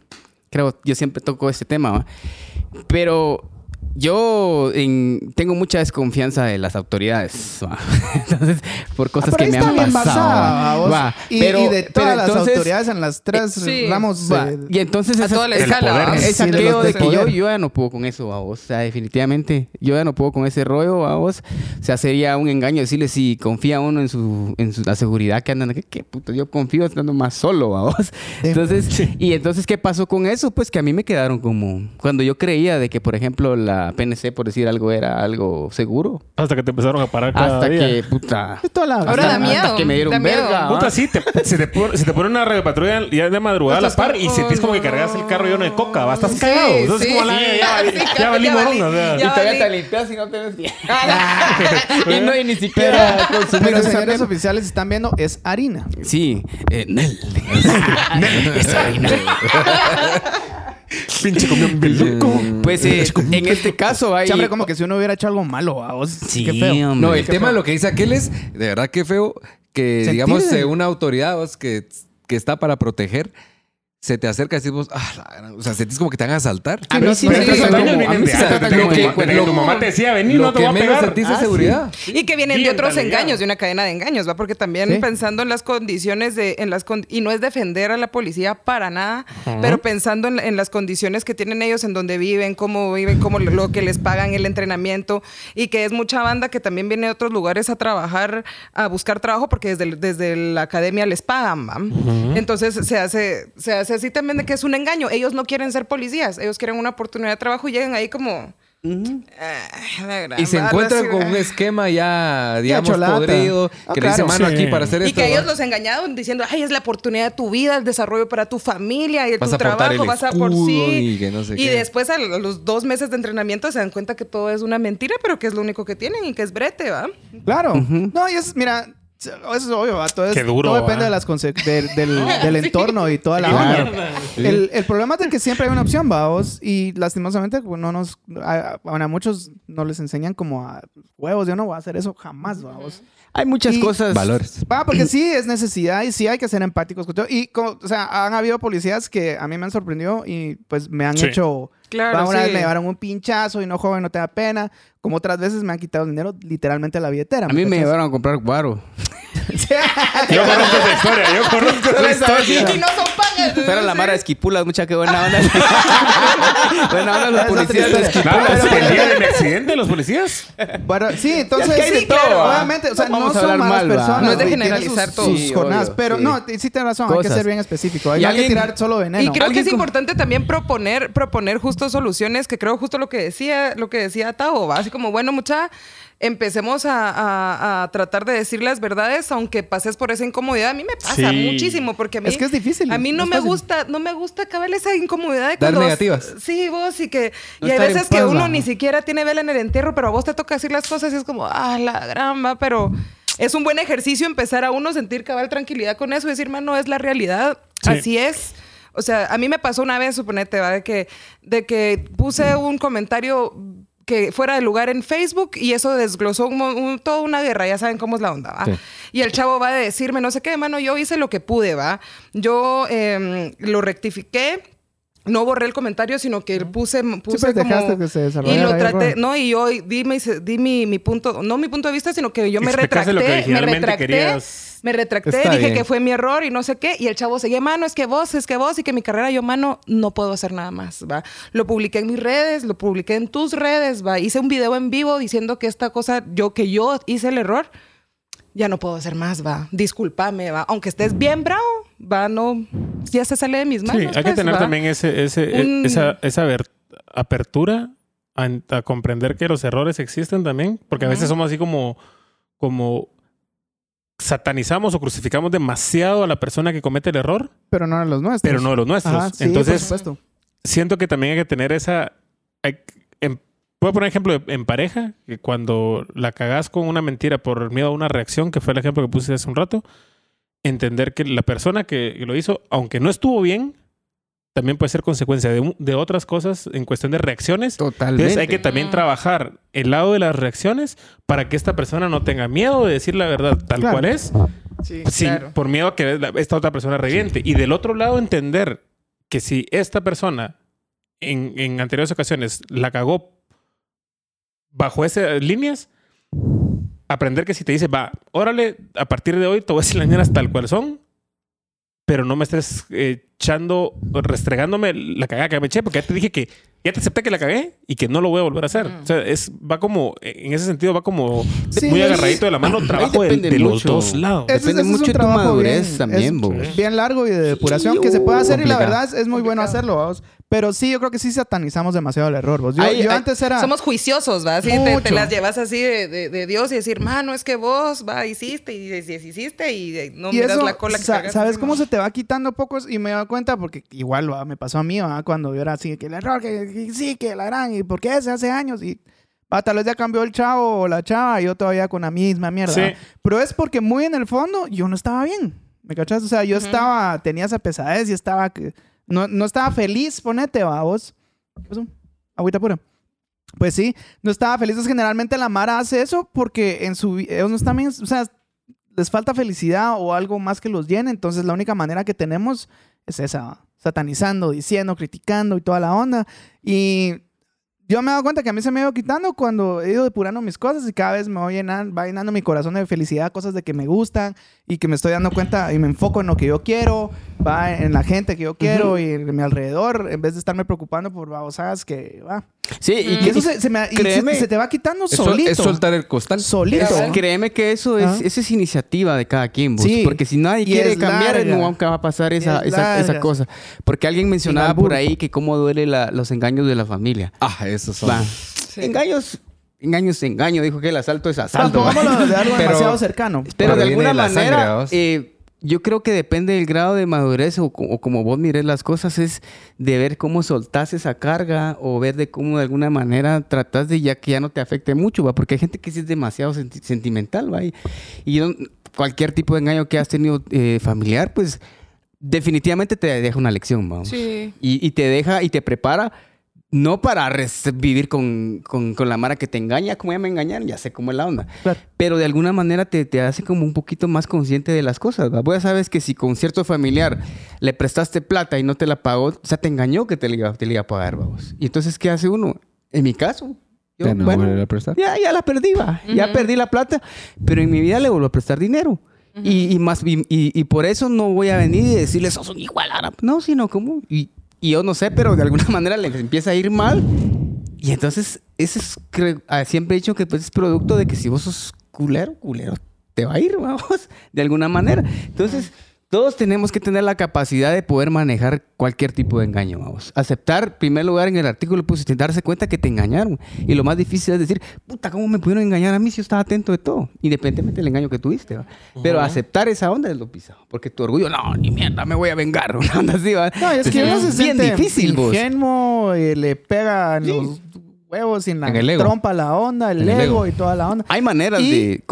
creo, yo siempre toco este tema, pero yo en- tengo mucha desconfianza de las autoridades, ¿va? entonces, por cosas que me han pasado. basada, va. Y, Pero- y de pero todas las entonces- autoridades en las tres Sí. ramos. Va, eh, Y entonces A esa- toda la el escala. poder. ¿va? es Sí, de que yo, poder. yo ya no puedo con eso, a vos. O sea, definitivamente, yo ya no puedo con ese rollo, a vos. O sea, sería un engaño decirle si confía uno en su, en su, la seguridad que andan. ¿Qué, qué puto? Yo confío estando más solo, a vos. Entonces, y entonces, ¿qué pasó con eso? Pues que a mí me quedaron como... Cuando yo creía de que, por ejemplo, la PNC, por decir algo, era algo seguro. Hasta que te empezaron a parar cada Hasta día. que, puta... toda la- Ahora hasta- da miedo, hasta que me dieron da verga. Puta, sí, te- se, te pone, se te pone una radio patrulla ya de madrugada a la par como, y sentís como que cargas el carro lleno de coca, ¿va? Estás Sí, cagado. Entonces, sí, como la, sí. ya, ya, Sí, ya, ya valí morón, o sea. ya Y todavía te limpias y no te ves bien. y, no, y ni siquiera consumir Pero esa señores oficiales están viendo, es harina. Sí, eh, Nel. Pinche comió un loco. Pues eh, en este caso hay. Chambre, como que si uno hubiera hecho algo malo a vos. Sí, Qué feo. hombre. No, el tema, lo que dice aquel es, de verdad que feo, que Sentir digamos eh, una autoridad vos, que, que está para proteger, se te acerca y decís vos, ah, la gran-", o sea, sentís como que te van a asaltar. A mí sí me tu mamá te decía, vení, no te voy a pegar. sentís Ah, de sí. seguridad. Y que vienen de otros engaños, de una cadena de engaños, ¿va? Porque también pensando en las condiciones de, en las y no es defender a la policía para nada, pero pensando en, las condiciones que tienen ellos, en donde viven, cómo viven, cómo lo, que les pagan, el entrenamiento, y que es mucha banda que también viene de otros lugares a trabajar, a buscar trabajo, porque desde, desde la academia les pagan, ¿va? Entonces se hace, se hace así también de que es un engaño. Ellos no quieren ser policías, ellos quieren una oportunidad de trabajo y llegan ahí como... "Ah, Y se encuentran sí, con ¿va?". un esquema ya, digamos, podrido, Ah, que le dice claro. mano Sí. aquí para hacer Y esto. que ellos los engañaron diciendo, ay, es la oportunidad de tu vida, el desarrollo para tu familia y Vas tu a trabajo, el vas a por sí. y que no sé y qué. después a los dos meses de entrenamiento se dan cuenta que todo es una mentira, pero que es lo único que tienen y que es brete, ¿va? Claro. No, y es, mira, eso es obvio. Todo, es- Qué duro, todo depende de las conse- del, del, del entorno y toda la onda. El, el problema es que siempre hay una opción, vamos, y lastimosamente pues, no nos, a, a muchos no les enseñan como a huevos, yo no voy a hacer eso jamás, vamos. Hay muchas Y- cosas. Valores. Va, porque sí es necesidad y sí hay que ser empáticos con todo. Y, como, o sea, han habido policías que a mí me han sorprendido y pues me han Sí. hecho... Claro, va, una vez sí. me llevaron un pinchazo y no joven, no te da pena. Como otras veces me han quitado dinero literalmente de la billetera. A mí me llevaron a comprar guaro. Yo conozco esa historia, yo conozco esa historia. Y no son pagas. Pero la mara de esquipulas, mucha que buena onda. buena onda los policías de esquipulas. Claro, el día del accidente, los policías. Bueno, sí, entonces. Es que hay de sí, todo, claro, ¿va? obviamente, o sea, No son malas personas. No es de generalizar todo. sus Sí, jornadas, obvio, pero sí. no, sí tienes razón, hay que ser bien específico. Hay, Y hay que tirar solo veneno. Y creo que es importante también proponer, proponer justo soluciones, que creo justo lo que decía, lo que decía Tao, ¿va? así como, bueno, mucha, empecemos a, a- a tratar de decir las verdades, aunque pases por esa incomodidad. A mí me pasa Sí. muchísimo, porque a mí... Es que es difícil, A mí no me fácil. gusta, no me gusta acabar esa incomodidad de Dar cuando... negativas. Sí, vos, y que... No y hay veces que uno ni siquiera tiene vela en el entierro, pero a vos te toca decir las cosas y es como, ah, la gran, va, pero... Es un buen ejercicio empezar a uno sentir cabal tranquilidad con eso y decir, no es la realidad, Sí. así es. O sea, a mí me pasó una vez, suponete, ¿va? De que, de que puse un comentario que fuera de lugar en Facebook y eso desglosó un toda una guerra, ya saben cómo es la onda, ¿va? Sí. Y el chavo va a decirme, no sé qué, mano, yo hice lo que pude, ¿va? Yo em, lo rectifiqué. No borré el comentario, sino que puse, puse pues, como... dejaste que se desarrollara y lo traté... No, y yo di, mi, di mi, mi punto... No mi punto de vista, sino que yo me Explicaste retracté. lo que me originalmente retracté. querías. Me retracté, Está dije bien. que fue mi error y no sé qué. Y el chavo seguía, mano, es que vos, es que vos, y que mi carrera, yo, mano, no puedo hacer nada más, ¿va? Lo publiqué en mis redes, lo publiqué en tus redes, ¿va? Hice un video en vivo diciendo que esta cosa, yo, que yo hice el error, ya no puedo hacer más, ¿va? Discúlpame, ¿va? Aunque estés bien bravo, ¿va? No, ya se sale de mis manos. Sí, hay que pues, tener ¿va? también ese, ese, Un- esa, esa apertura a, a comprender que los errores existen también, porque a veces somos así como, como satanizamos o crucificamos demasiado a la persona que comete el error, Pero no eran los nuestros. pero no de los nuestros. Ajá, sí, Entonces, por supuesto. siento que también hay que tener esa... hay- en- Puedo poner ejemplo en pareja, que cuando la cagás con una mentira por miedo a una reacción, que fue el ejemplo que puse hace un rato, entender que la persona que lo hizo, aunque no estuvo bien, también puede ser consecuencia de, de otras cosas en cuestión de reacciones. Totalmente. Entonces hay que también trabajar el lado de las reacciones para que esta persona no tenga miedo de decir la verdad tal Claro. cual es, Sí, sin- claro. por miedo a que esta otra persona reviente. Y del otro lado entender que si esta persona en, en anteriores ocasiones la cagó bajo esas líneas, aprender que si te dice, va, órale, a partir de hoy te voy a decir las mañanas tal cual son, pero no me estés eh, echando, restregándome la cagada que me eché, porque ya te dije que ya te acepté que la cagué y que no lo voy a volver a hacer. Mm. O sea, es, va como, en ese sentido, va como Sí, muy agarradito de la mano, trabajo de, de los dos lados. Ese- Depende ese es un mucho de tu trabajo madurez bien- también, es vos. Bien largo y de depuración Sí, que se puede hacer y la complicado. verdad es, es muy bueno Complicado. hacerlo, vamos. Pero sí, yo creo que sí satanizamos demasiado el error. vos. Yo, Ay, yo ay, antes era... Somos juiciosos, ¿va? Así te, te las llevas así de, de- de Dios y decir, mano, es que vos, va, hiciste y deshiciste y eh, no y miras eso, la cola que sa- cargas ¿sabes cómo se te va quitando pocos? Y me cuenta porque igual ¿va? me pasó a mí, ¿va? cuando yo era así, que el error, que, que sí, que la gran, y por qué ese hace años, y va, tal vez ya cambió el chavo o la chava, y yo todavía con la misma mierda. Sí. Pero es porque muy en el fondo yo no estaba bien, ¿me cachas? O sea, yo estaba, tenía esa pesadez y estaba, que- no, no estaba feliz, ponete, va, vos. ¿Qué pasó? Agüita pura. Pues sí, no estaba feliz. Generalmente la Mara hace eso porque en su ellos no están bien, o sea, les falta felicidad o algo más que los llene. Entonces, la única manera que tenemos es esa, satanizando, diciendo, criticando y toda la onda. Y yo me he dado cuenta que a mí se me ha ido quitando cuando he ido depurando mis cosas y cada vez me voy llenando, va llenando mi corazón de felicidad, cosas de que me gustan y que me estoy dando cuenta y me enfoco en lo que yo quiero, va en la gente que yo quiero y en mi alrededor, en vez de estarme preocupando por babosadas que va. Sí, y, que eso se, se me, y créeme- se, se te va quitando Es, sol- solito. es soltar el costal. Solito. Cabal. Créeme que eso es, Ah. esa es iniciativa de cada quien, vos. Sí. Porque si nadie Y quiere es cambiar, larga. nunca va a pasar esa, es esa, esa cosa. Porque alguien mencionaba por ahí que cómo duele la- los engaños de la familia. Ah, esos son. Va. Sí. Engaños, engaños, engaño. Dijo que el asalto es asalto. de algo Pero- demasiado cercano. Pero de Pero alguna de la sangre, manera, eh, yo creo que depende del grado de madurez o, o como vos mires las cosas, es de ver cómo soltás esa carga o ver de cómo de alguna manera tratás de ya que ya no te afecte mucho, ¿va? Porque hay gente que sí es demasiado senti- sentimental, ¿va? Y, y yo- cualquier tipo de engaño que has tenido eh, familiar, pues definitivamente te deja una lección, ¿va? Sí. Y, y te deja y te prepara no para vivir con, con- con la mara que te engaña, como ya me engañaron, ya sé cómo es la onda. Claro. Pero de alguna manera te, te hace como un poquito más consciente de las cosas. ¿va? Vos ya sabes que si con cierto familiar le prestaste plata y no te la pagó, o sea, te engañó que te le iba, te iba a pagar, vamos. Y entonces, ¿qué hace uno? En mi caso, yo, Ya no bueno, volver a prestar. ya, ya la perdí, va. Ya perdí la plata, pero en mi vida le vuelvo a prestar dinero. y, y más, y, y- por eso no voy a venir y decirles, sos un igual árabe. No, sino como, y, y yo no sé, pero de alguna manera les empieza a ir mal. Y entonces, ese es, ah, siempre he dicho que pues, es producto de que si vos sos culero, culero, te va a ir, vamos, de alguna manera. Entonces, todos tenemos que tener la capacidad de poder manejar cualquier tipo de engaño, vamos. Aceptar, en primer lugar, en el artículo, pues, darse cuenta que te engañaron. Y lo más difícil es decir, puta, ¿cómo me pudieron engañar a mí si yo estaba atento de todo? Independientemente del engaño que tuviste, ¿va? Pero aceptar esa onda es lo pisado. Porque tu orgullo, no, ni mierda, me voy a vengar. Una onda así, ¿va? No, es que uno se bien siente difícil, vos. ingenuo y le pega en los huevos y en la En el trompa la onda, el, ego, ego. y toda la onda. Hay maneras Y- de...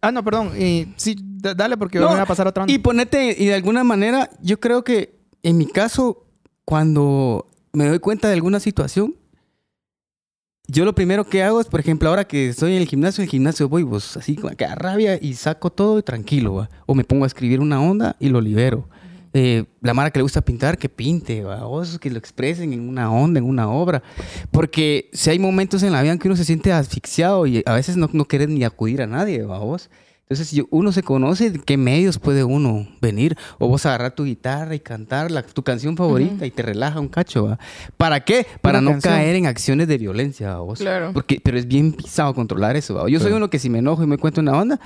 Ah, no, perdón. Y sí, dale porque No, me va a pasar otra onda. Y ponete, y de alguna manera, yo creo que en mi caso, cuando me doy cuenta de alguna situación, yo lo primero que hago es, por ejemplo, ahora que estoy en el gimnasio, en el gimnasio voy, pues así con aquella rabia y saco todo y tranquilo, ¿va? O me pongo a escribir una onda y lo libero. Eh, la mara que le gusta pintar, que pinte, ¿va? O que lo expresen en una onda, en una obra. Porque si hay momentos en la vida en que uno se siente asfixiado y a veces no, no querés ni acudir a nadie, ¿va? Vos. Entonces, si uno se conoce, ¿de qué medios puede uno venir? O vos agarrar tu guitarra y cantar la- tu canción favorita y te relaja un cacho, ¿va? ¿Para qué? Para no canción. caer en acciones de violencia, ¿va vos. Claro. Porque, pero es bien pisado controlar eso, ¿va? Yo soy uno que si me enojo y me cuento una onda,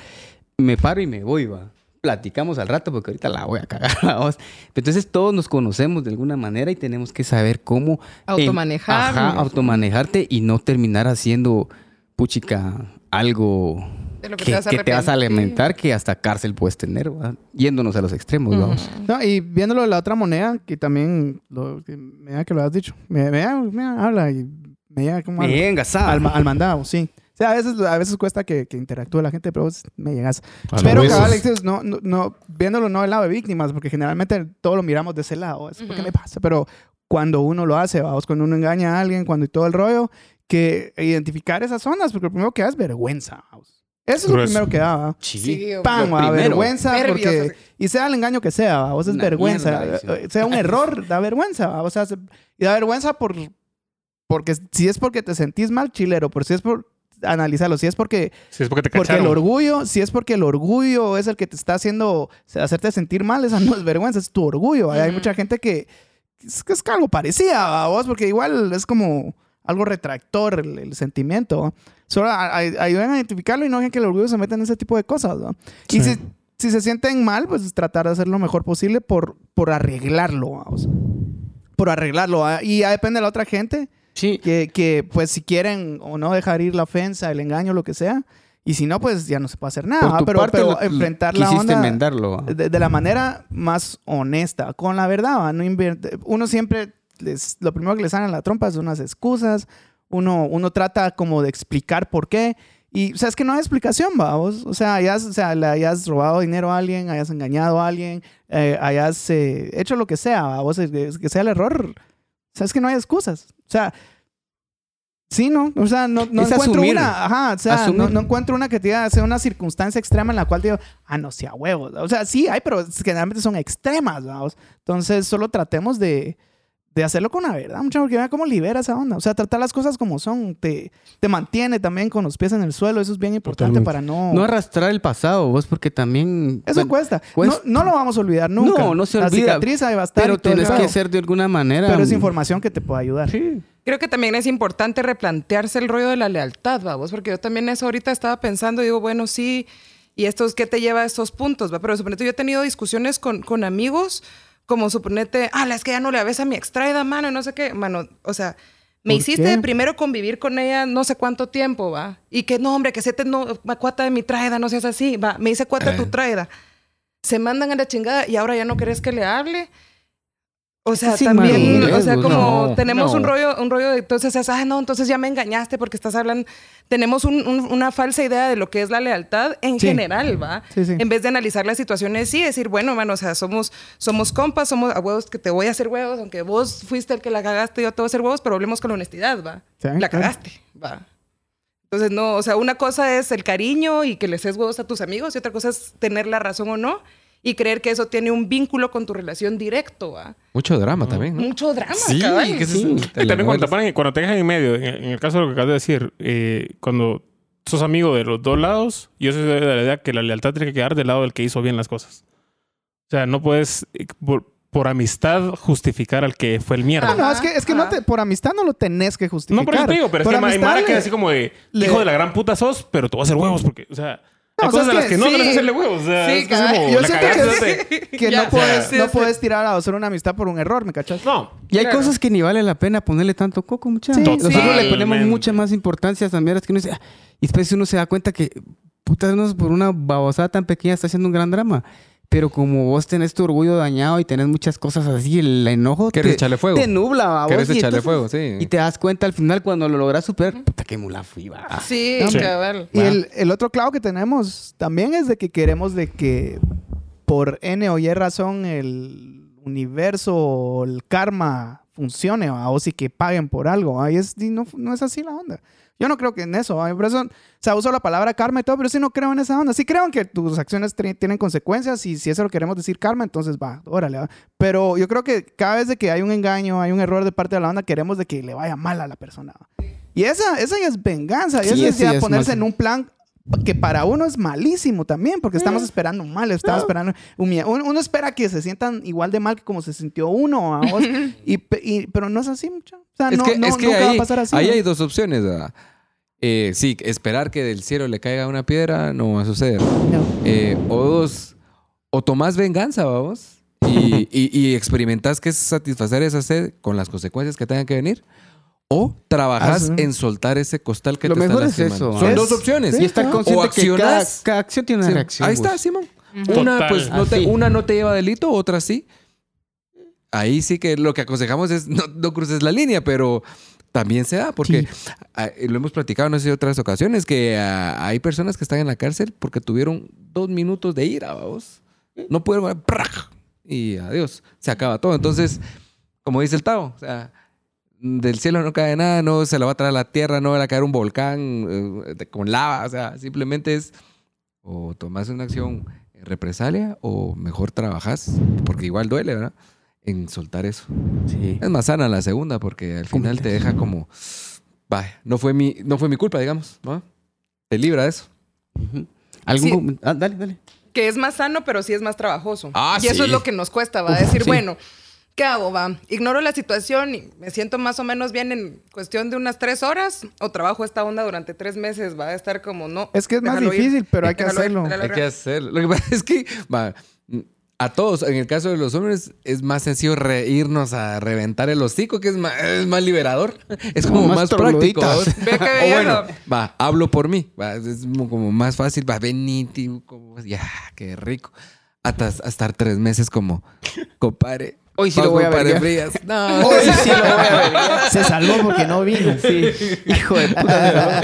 me paro y me voy, ¿va? Platicamos al rato porque ahorita la voy a cagar, ¿va vos? Entonces todos nos conocemos de alguna manera y tenemos que saber cómo... em- Automanejar. Ajá, automanejarte y no terminar haciendo, puchica, algo De lo que que, te vas a que te vas a alimentar que hasta cárcel puedes tener, ¿va? Yéndonos a los extremos, vamos. No, y viéndolo de la otra moneda, que también, lo, que, me da que lo has dicho. Da- me da- habla y me como al, Me engasado. al, al mandado, sí. O sea, a veces, a veces cuesta que, que interactúe la gente, pero vos me llegas. A Pero, cabal, no, no, no, viéndolo no del lado de víctimas, porque generalmente todo lo miramos de ese lado. Es porque Ujú. me pasa. Pero cuando uno lo hace, vamos, cuando uno engaña a alguien, cuando y todo el rollo, que identificar esas zonas, porque lo primero que da es vergüenza. vamos. Eso es lo primero que da. ¿va? Sí, Pam, Lo va, vergüenza, porque, y sea el engaño que sea, ¿va? vos es Una vergüenza, mierda, eh, sea un error, da vergüenza, ¿va? o sea, se- y da vergüenza por, porque si es porque te sentís mal, chilero, por si es por analizarlo, si es porque, Si es porque te porque el cacharon. orgullo, si es porque el orgullo es el que te está haciendo hacerte sentir mal, esa no es vergüenza, es tu orgullo, y hay mucha gente que es, que es algo parecida a vos, porque igual es como algo retractor el, el sentimiento. Solo ayuden a identificarlo y no dejen que el orgullo se meta en ese tipo de cosas. Y Sí. si, si se sienten mal, pues tratar de hacer lo mejor posible por, por arreglarlo, vamos. Por arreglarlo. ¿va? Y ya depende de la otra gente, Sí. que, que pues si quieren o no dejar ir la ofensa, el engaño, lo que sea. Y si no, pues ya no se puede hacer nada. Tu Pero, pero enfrentar la onda. ¿va? de, de la manera más honesta, con la verdad. ¿va? No uno siempre, les, lo primero que le salen a la trompa son unas excusas. Uno, uno trata como de explicar por qué. Y, o sea, es que no hay explicación, vamos. O sea, hayas, o sea, le hayas robado dinero a alguien, hayas engañado a alguien, eh, hayas eh, hecho lo que sea, vamos, que sea el error. O sea, es que no hay excusas. O sea, sí, ¿no? O sea, no, no encuentro asumir. una, ajá, o sea, no, no encuentro una que te diga, sea una circunstancia extrema en la cual digo, ah, no sea huevos. O sea, sí hay, pero generalmente son extremas, vamos. Entonces, solo tratemos de, de hacerlo con la verdad, mucho, porque vea cómo libera esa onda. O sea, tratar las cosas como son, te, te mantiene también con los pies en el suelo, eso es bien importante Totalmente. para no... No arrastrar el pasado, vos, porque también... eso bueno, cuesta. cuesta. No, no lo vamos a olvidar nunca. No, no se La olvida, cicatriz ahí va a estar Pero tienes que ser de alguna manera... Pero es información que te puede ayudar. Sí. Creo que también es importante replantearse el rollo de la lealtad, vamos, porque yo también eso ahorita estaba pensando y digo, bueno, sí, y esto es qué te lleva a estos puntos, ¿va? Pero suponete, yo he tenido discusiones con, con amigos, como suponete, ah, es que ya no le ves a mi extraída, mano, y no sé qué, mano, o sea, me ¿Por hiciste qué? primero convivir con ella no sé cuánto tiempo, va, y que no, hombre, que se te no, cuata de mi traida, no seas así, va, me dice cuata de tu Eh. traida. Se mandan a la chingada y ahora ya no querés que le hable. O sea, Sí, también, madurez, o sea, como no, tenemos un no. rollo, un rollo de entonces es, ah, no, entonces ya me engañaste porque estás hablando. Tenemos un- un- una falsa idea de lo que es la lealtad en Sí. general, ¿va? Sí, sí. En vez de analizar las situaciones, sí, decir, bueno, mano, o sea, somos, somos compas, somos a huevos que te voy a hacer huevos, aunque vos fuiste el que la cagaste, yo te voy a hacer huevos, pero hablemos con honestidad, ¿va? Sí, la cagaste, ¿va? Entonces, no, o sea, una cosa es el cariño y que les des huevos a tus amigos y otra cosa es tener la razón o no y creer que eso tiene un vínculo con tu relación directo, ¿va? Mucho drama también, ¿no? Mucho drama, Sí, que sí. Y también cuando, te ponen- cuando te dejan en medio, en, en el caso de lo que acabas de decir, eh, cuando sos amigo de los dos lados. Yo soy de la idea que la lealtad tiene que quedar del lado del que hizo bien las cosas. O sea, no puedes, eh, por, por amistad, justificar al que fue el mierda. Ah, no, es que, es que no te, por amistad no lo tenés que justificar. No, por eso te digo, pero es Por que hay amistad Mara que le- así como de, le- hijo de la gran puta sos, pero te voy a hacer huevos porque, o sea, O sea, de las que que no sí. debes hacerle huevos. O sea, Sí, es como Yo la siento que cagaste. Que Ya, no puedes, sí, no sí. puedes tirar a hacer una amistad por un error, ¿me cachas? No, Y hay Claro. cosas que ni vale la pena ponerle tanto coco, muchachos. Sí, Nosotros le ponemos mucha más importancia a esas mierdas que uno dice, "Ah", y después uno se da cuenta que, puta, uno por una babosada tan pequeña está haciendo un gran drama. Pero como vos tenés tu orgullo dañado y tenés muchas cosas así, el enojo te, ¿Quieres echarle fuego? te nubla, ¿va ¿Quieres echarle entonces- fuego? Sí. Y te das cuenta al final cuando lo logras superar, puta, qué mula fui, va. Sí, Sí. cabal. Y el, el otro clavo que tenemos también es de que queremos de que por N o Y razón el universo o el karma funcione ¿va? o si que paguen por algo. ¿va? Y es, y no, no es así la onda. Yo no creo que en eso. ¿va? Por eso, o sea, uso la palabra karma y todo, pero sí no creo en esa onda. Sí creo en que tus acciones tienen consecuencias y si eso lo queremos decir karma, entonces va, órale. ¿va? Pero yo creo que cada vez de que hay un engaño, hay un error de parte de la onda, queremos de que le vaya mal a la persona. ¿va? Y esa, esa ya es venganza. Y Sí, eso es ya es ponerse más- en un plan que para uno es malísimo también, porque estamos esperando mal, estamos esperando humilla- Uno, uno espera que se sientan igual de mal que como se sintió uno, ¿a vos? y, pe- y- pero no es así mucho. O sea, Es no, que, no- es que nunca ahí, va a pasar así. ahí hay dos opciones, ¿verdad? Eh, sí, esperar que del cielo le caiga una piedra no va a suceder. Eh, o dos, o tomás venganza, vamos, y, y, y experimentás que es satisfacer esa sed con las consecuencias que tengan que venir. O trabajás Ah, sí. en soltar ese costal que Lo te está mejor es lastimando. eso, Son ¿ah? dos Es- opciones. Y estar O consciente que cada, accionás- cada acción tiene una Sí, reacción. Ahí está. Simón. Ujú. Una, Total. pues, no te, una no te lleva a delito, otra sí. Ahí sí que lo que aconsejamos es no, no cruces la línea, pero también se da, porque ah, lo hemos platicado en otras ocasiones, que ah, hay personas que están en la cárcel porque tuvieron dos minutos de ira, vamos. No pudieron, y adiós, se acaba todo. Entonces, como dice el Tao, o sea, del cielo no cae nada, no se la va a traer la tierra, no va a caer un volcán eh, con lava, o sea, simplemente es o tomas una acción en represalia o mejor trabajas, porque igual duele, ¿verdad? En soltar eso. Sí. Es más sana la segunda porque al final te deja como, vaya, no fue mi, no fue mi culpa, digamos, ¿no? Te libra de eso. ¿Algún Sí. com- ah, dale, dale. Que es más sano, pero sí es más trabajoso. Ah, y eso es lo que nos cuesta, va a Uf, decir, sí. ¿Qué hago, va? ¿Ignoro la situación y me siento más o menos bien en cuestión de unas tres horas? ¿O trabajo esta onda durante tres meses? Va a estar como, no. Es que es más ir, difícil, pero hay que ir, hacerlo. Hay que hacerlo. Lo que pasa es que va, a todos, en el caso de los hombres, es más sencillo reírnos a reventar el hocico, que es más, es más liberador. Es como Como más, más práctico. O bueno, va, hablo por mí. Va, es como como más fácil. Va, venite, como, ya, qué rico. Hasta, hasta estar tres meses como, compadre. Hoy sí lo voy a verguear. Frías. No, Hoy sí lo voy a ver. Se salvó porque no vino. Sí. Hijo de puta.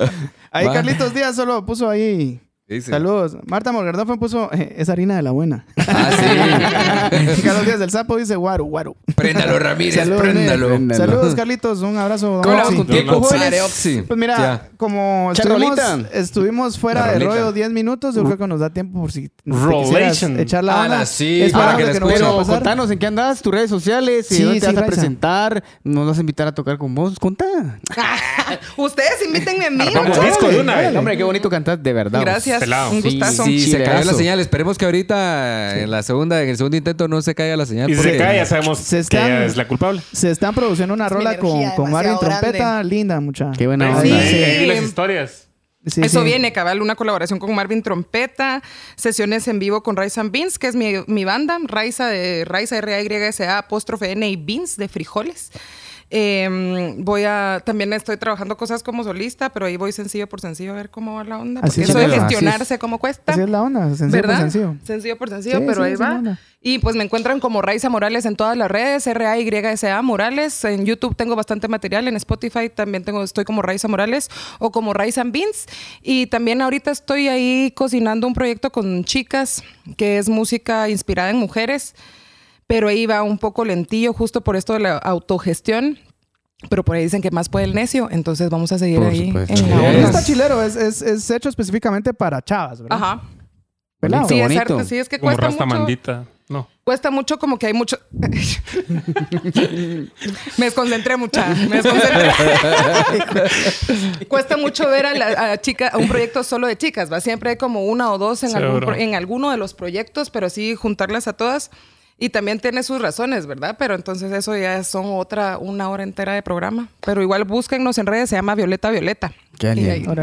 Ahí. Carlitos Díaz solo puso ahí. Dice. Saludos. Marta Morgardón puso eh, esa harina de la buena. Ah, sí. Carlos Díaz del Sapo dice guaro, guaro. Préndalo, Ramírez, Saludos, préndalo. Préndalo. Saludos, Carlitos. Un abrazo. ¿Cómo Oxy. vamos con tiempo. Pues mira, Ya. como estuvimos, estuvimos fuera de rollo 10 minutos, yo creo que nos da tiempo por si quisieras echar la Ah, onda. la sí, Esperando para que que no Pero pasar. contanos en qué andas, tus redes sociales, y Sí, dónde te vas a presentar, nos vas a invitar a tocar con vos, contá. Ustedes invítenme a mí. Muchachos. disco de una vez. Hombre, qué bonito cantar, de verdad. Gracias. Pelado. Un gustazo. Sí, se cayó la señal. Esperemos que ahorita en la segunda, en el segundo intento no se caiga la señal. Y si se cae, ya sabemos se que ella es la culpable. Se están produciendo una Es rola con, con Marvin demasiado Trompeta, linda, mucha. Qué buena Sí, onda. Sí. las historias. Sí, Eso sí. viene, cabal, una colaboración con Marvin Trompeta, sesiones en vivo con Raiza and Beans, que es mi, mi banda, Raiza de Raiza R-A-Y-S-A, apóstrofe N y Beans de frijoles. Eh, voy a, también estoy trabajando cosas como solista, pero ahí voy sencillo por sencillo a ver cómo va la onda. Así Porque es, eso de gestionarse, cómo cuesta. Así es la onda, sencillo por sencillo. Sencillo por sencillo, Sí, pero sí, ahí va. Y pues me encuentran como Raiza Morales en todas las redes, R-A-Y-S-A Morales. En YouTube tengo bastante material, en Spotify también tengo, estoy como Raiza Morales o como Raiza and Beans. Y también ahorita estoy ahí cocinando un proyecto con chicas, que es música inspirada en mujeres, pero ahí va un poco lentillo justo por esto de la autogestión. Pero por ahí dicen que más puede el necio, entonces vamos a seguir Por ahí en la Sí. onda. Está chilero, es, es, es hecho específicamente para chavas, ¿verdad? Ajá. Pelado. Sí, es bonito. arte, sí, es que Como cuesta Rasta mucho. Mandita. No. Cuesta mucho como que hay mucho... me desconcentré mucha. Me desconcentré. Cuesta mucho ver a la a chica, a un proyecto solo de chicas, ¿va? Siempre hay como una o dos en, algún en alguno de los proyectos, pero sí juntarlas a todas. Y también tiene sus razones, ¿verdad? Pero entonces eso ya son otra, una hora entera de programa. Pero igual búsquennos en redes, se llama Violeta Violeta.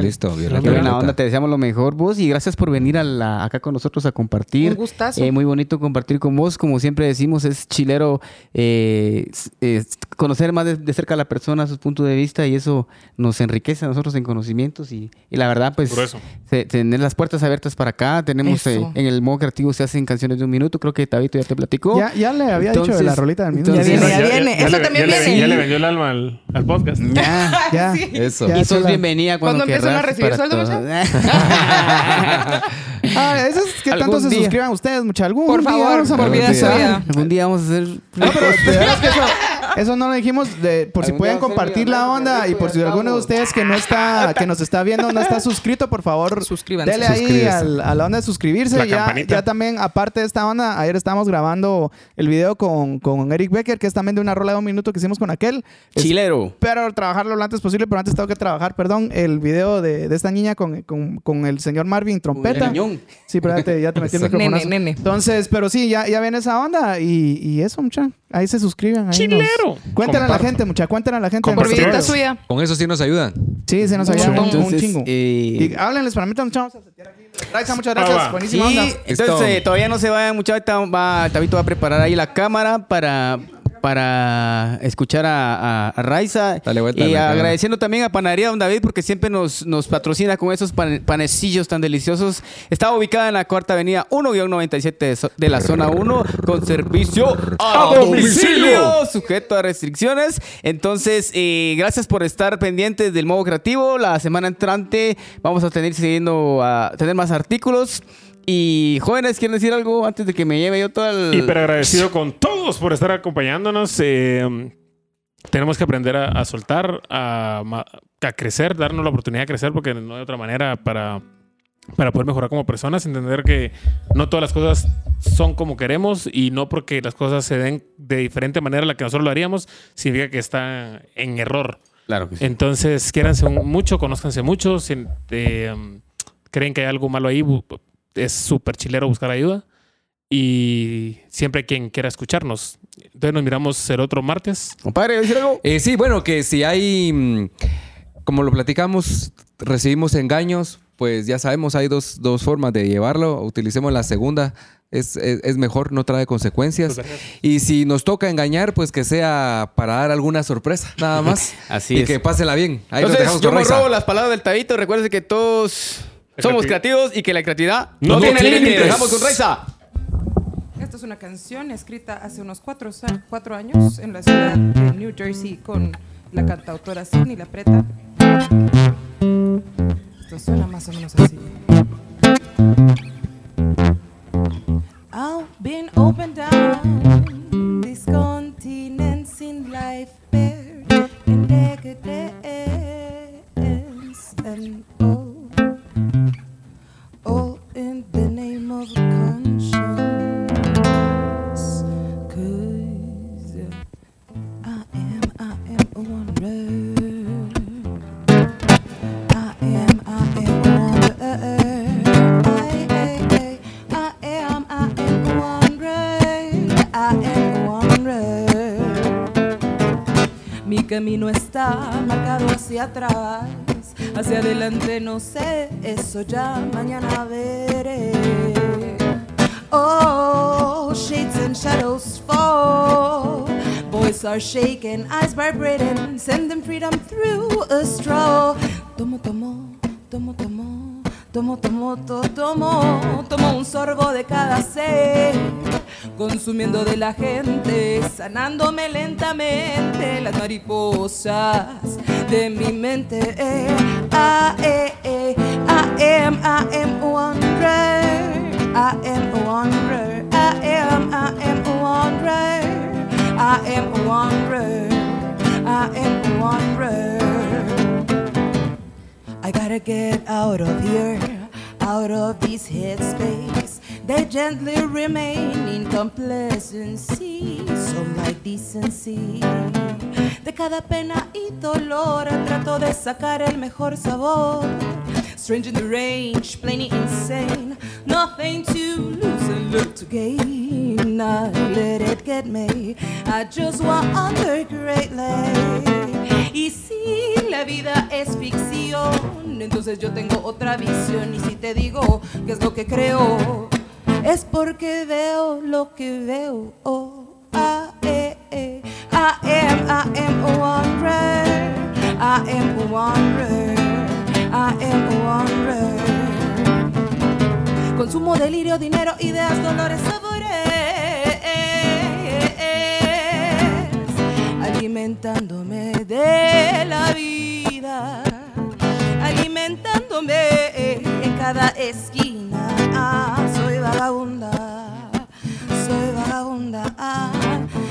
Listo, Qué Violeta. onda, te deseamos lo mejor vos y gracias por venir a la- acá con nosotros a compartir. Un gustazo. Eh, muy bonito compartir con vos, como siempre decimos, es chilero eh, eh, conocer más de, de cerca a la persona, sus puntos de vista y eso nos enriquece a nosotros en conocimientos y, y la verdad pues se- tener las puertas abiertas para acá, tenemos eh, en el modo creativo se hacen canciones de un minuto, creo que Tabito ya te platicó. Ya, ya le había dicho de la rolita del minuto. entonces- Ya viene, ya viene. Eso le- también ya le- viene. ya le vendió el alma al, al podcast. Ya. Ya. Sí. Eso. Ya. y sos chela. Cuando, ¿Cuándo empiezan a recibir sueldo, todo. Ah, eso es que tanto se día. suscriban ustedes, mucha algún Por día favor, vamos a por vida suya. Algún día vamos a hacer... No, pero de veras que eso, eso no lo dijimos de, por si pueden compartir la onda y por si alguno de ustedes que no está, que nos está viendo no está suscrito, por favor, Suscríbanse. dele ahí al- a la onda de suscribirse. La Ya, ya también, aparte de esta onda, ayer estábamos grabando el video con, con Eric Becker, que es también de una rola de un minuto que hicimos con aquel. Es- Chilero. Espero trabajarlo lo antes posible, pero antes tengo que trabajar, perdón, el video de, de esta niña con, con, con el señor Marvin Trompeta. Sí, pero ya te, ya te metí el micrófono. Nene, nene. Entonces, pero sí, ya, ya viene esa onda y, y eso, mucha. Ahí se suscriben. Ahí nos- Chilero. Cuéntenle a la gente, mucha. Cuéntenle a la gente. Por vidita suya. Con eso sí nos ayudan. Sí, se nos había un, un Entonces, chingo. eh, Y háblenles para mí, mucha. Vamos a setear aquí. Raiza, muchas Ah, gracias. va. Buenísima Y onda. entonces eh, todavía no se vayan muchachos, va, Tabito va a preparar ahí la cámara para para escuchar a, a, a Raiza Dale vuelta a y agradeciendo también a Panadería Don David porque siempre nos, nos patrocina con esos pan- panecillos tan deliciosos. Está ubicada en la cuarta avenida 1-97 de, so- de la zona 1 con servicio a, domicilio, sujeto a restricciones. Entonces, eh, gracias por estar pendientes del modo creativo. La semana entrante vamos a tener siguiendo a tener más artículos. Y jóvenes, ¿quieren decir algo antes de que me lleve yo todo el... Hiper agradecido con todos por estar acompañándonos. Eh, tenemos que aprender a, a soltar, a, a crecer, darnos la oportunidad de crecer, porque no hay otra manera para, para poder mejorar como personas. Entender que no todas las cosas son como queremos y no porque las cosas se den de diferente manera a la que nosotros lo haríamos, significa que está en error. Claro que sí. Entonces, quiéranse mucho, conózcanse mucho. Si eh, creen que hay algo malo ahí, es súper chilero buscar ayuda. Y siempre quien quiera escucharnos. Entonces nos miramos el otro martes. Compadre, ¿decir algo? Eh, sí, bueno, que si hay, mm, como lo platicamos, recibimos engaños, pues ya sabemos, hay dos, dos formas de llevarlo. Utilicemos la segunda. Es, es- es mejor, no trae consecuencias. Y si nos toca engañar, pues que sea para dar alguna sorpresa, nada más. Así y es. que pásela bien. Ahí Entonces, yo me robo las palabras del Tabito. Recuerden que todos somos creativo- creativos y que la creatividad No no, tiene tiene límites. Dejamos con Raiza. Esta es una canción escrita hace unos cuatro, cuatro años en la ciudad de New Jersey con la cantautora Sidney La Preta. Esto suena más o menos así. I've been up no sé, eso ya mañana veré. Oh, shades and shadows fall. Voices are shaking, eyes vibrating, sending freedom through a straw. Tomo, tomo, tomo, tomo, tomo, tomo, to- tomo, tomo un sorbo de cada ser, consumiendo de la gente, sanándome lentamente las mariposas de mi mente. Eh, ah, eh, am, I am a wonder. I am a wanderer. I am, I am a wanderer. I am a wanderer. I am a wanderer. I gotta get out of here, out of these headspace. They gently remain in complacency, some like decency. De cada pena y dolor trato de sacar el mejor sabor. Strange in the range, plainly insane. Nothing to lose and look to gain. I let it get me. I just wonder greatly. Y si la vida es ficción, entonces yo tengo otra visión. Y si te digo qué es lo que creo, es porque veo lo que veo. Oh, ah, eh, eh. I am, I am a wanderer. I am a wanderer. I am a. Consumo, delirio, dinero, ideas, dolores, sabores. Alimentándome de la vida. Alimentándome en cada esquina. Ah, soy vagabunda. Soy vagabunda. Ah,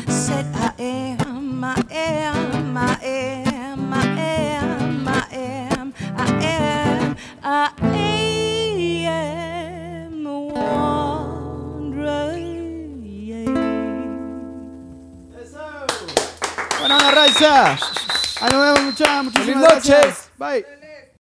said I am, I am, I am, Feliz noches. gracias. Bye.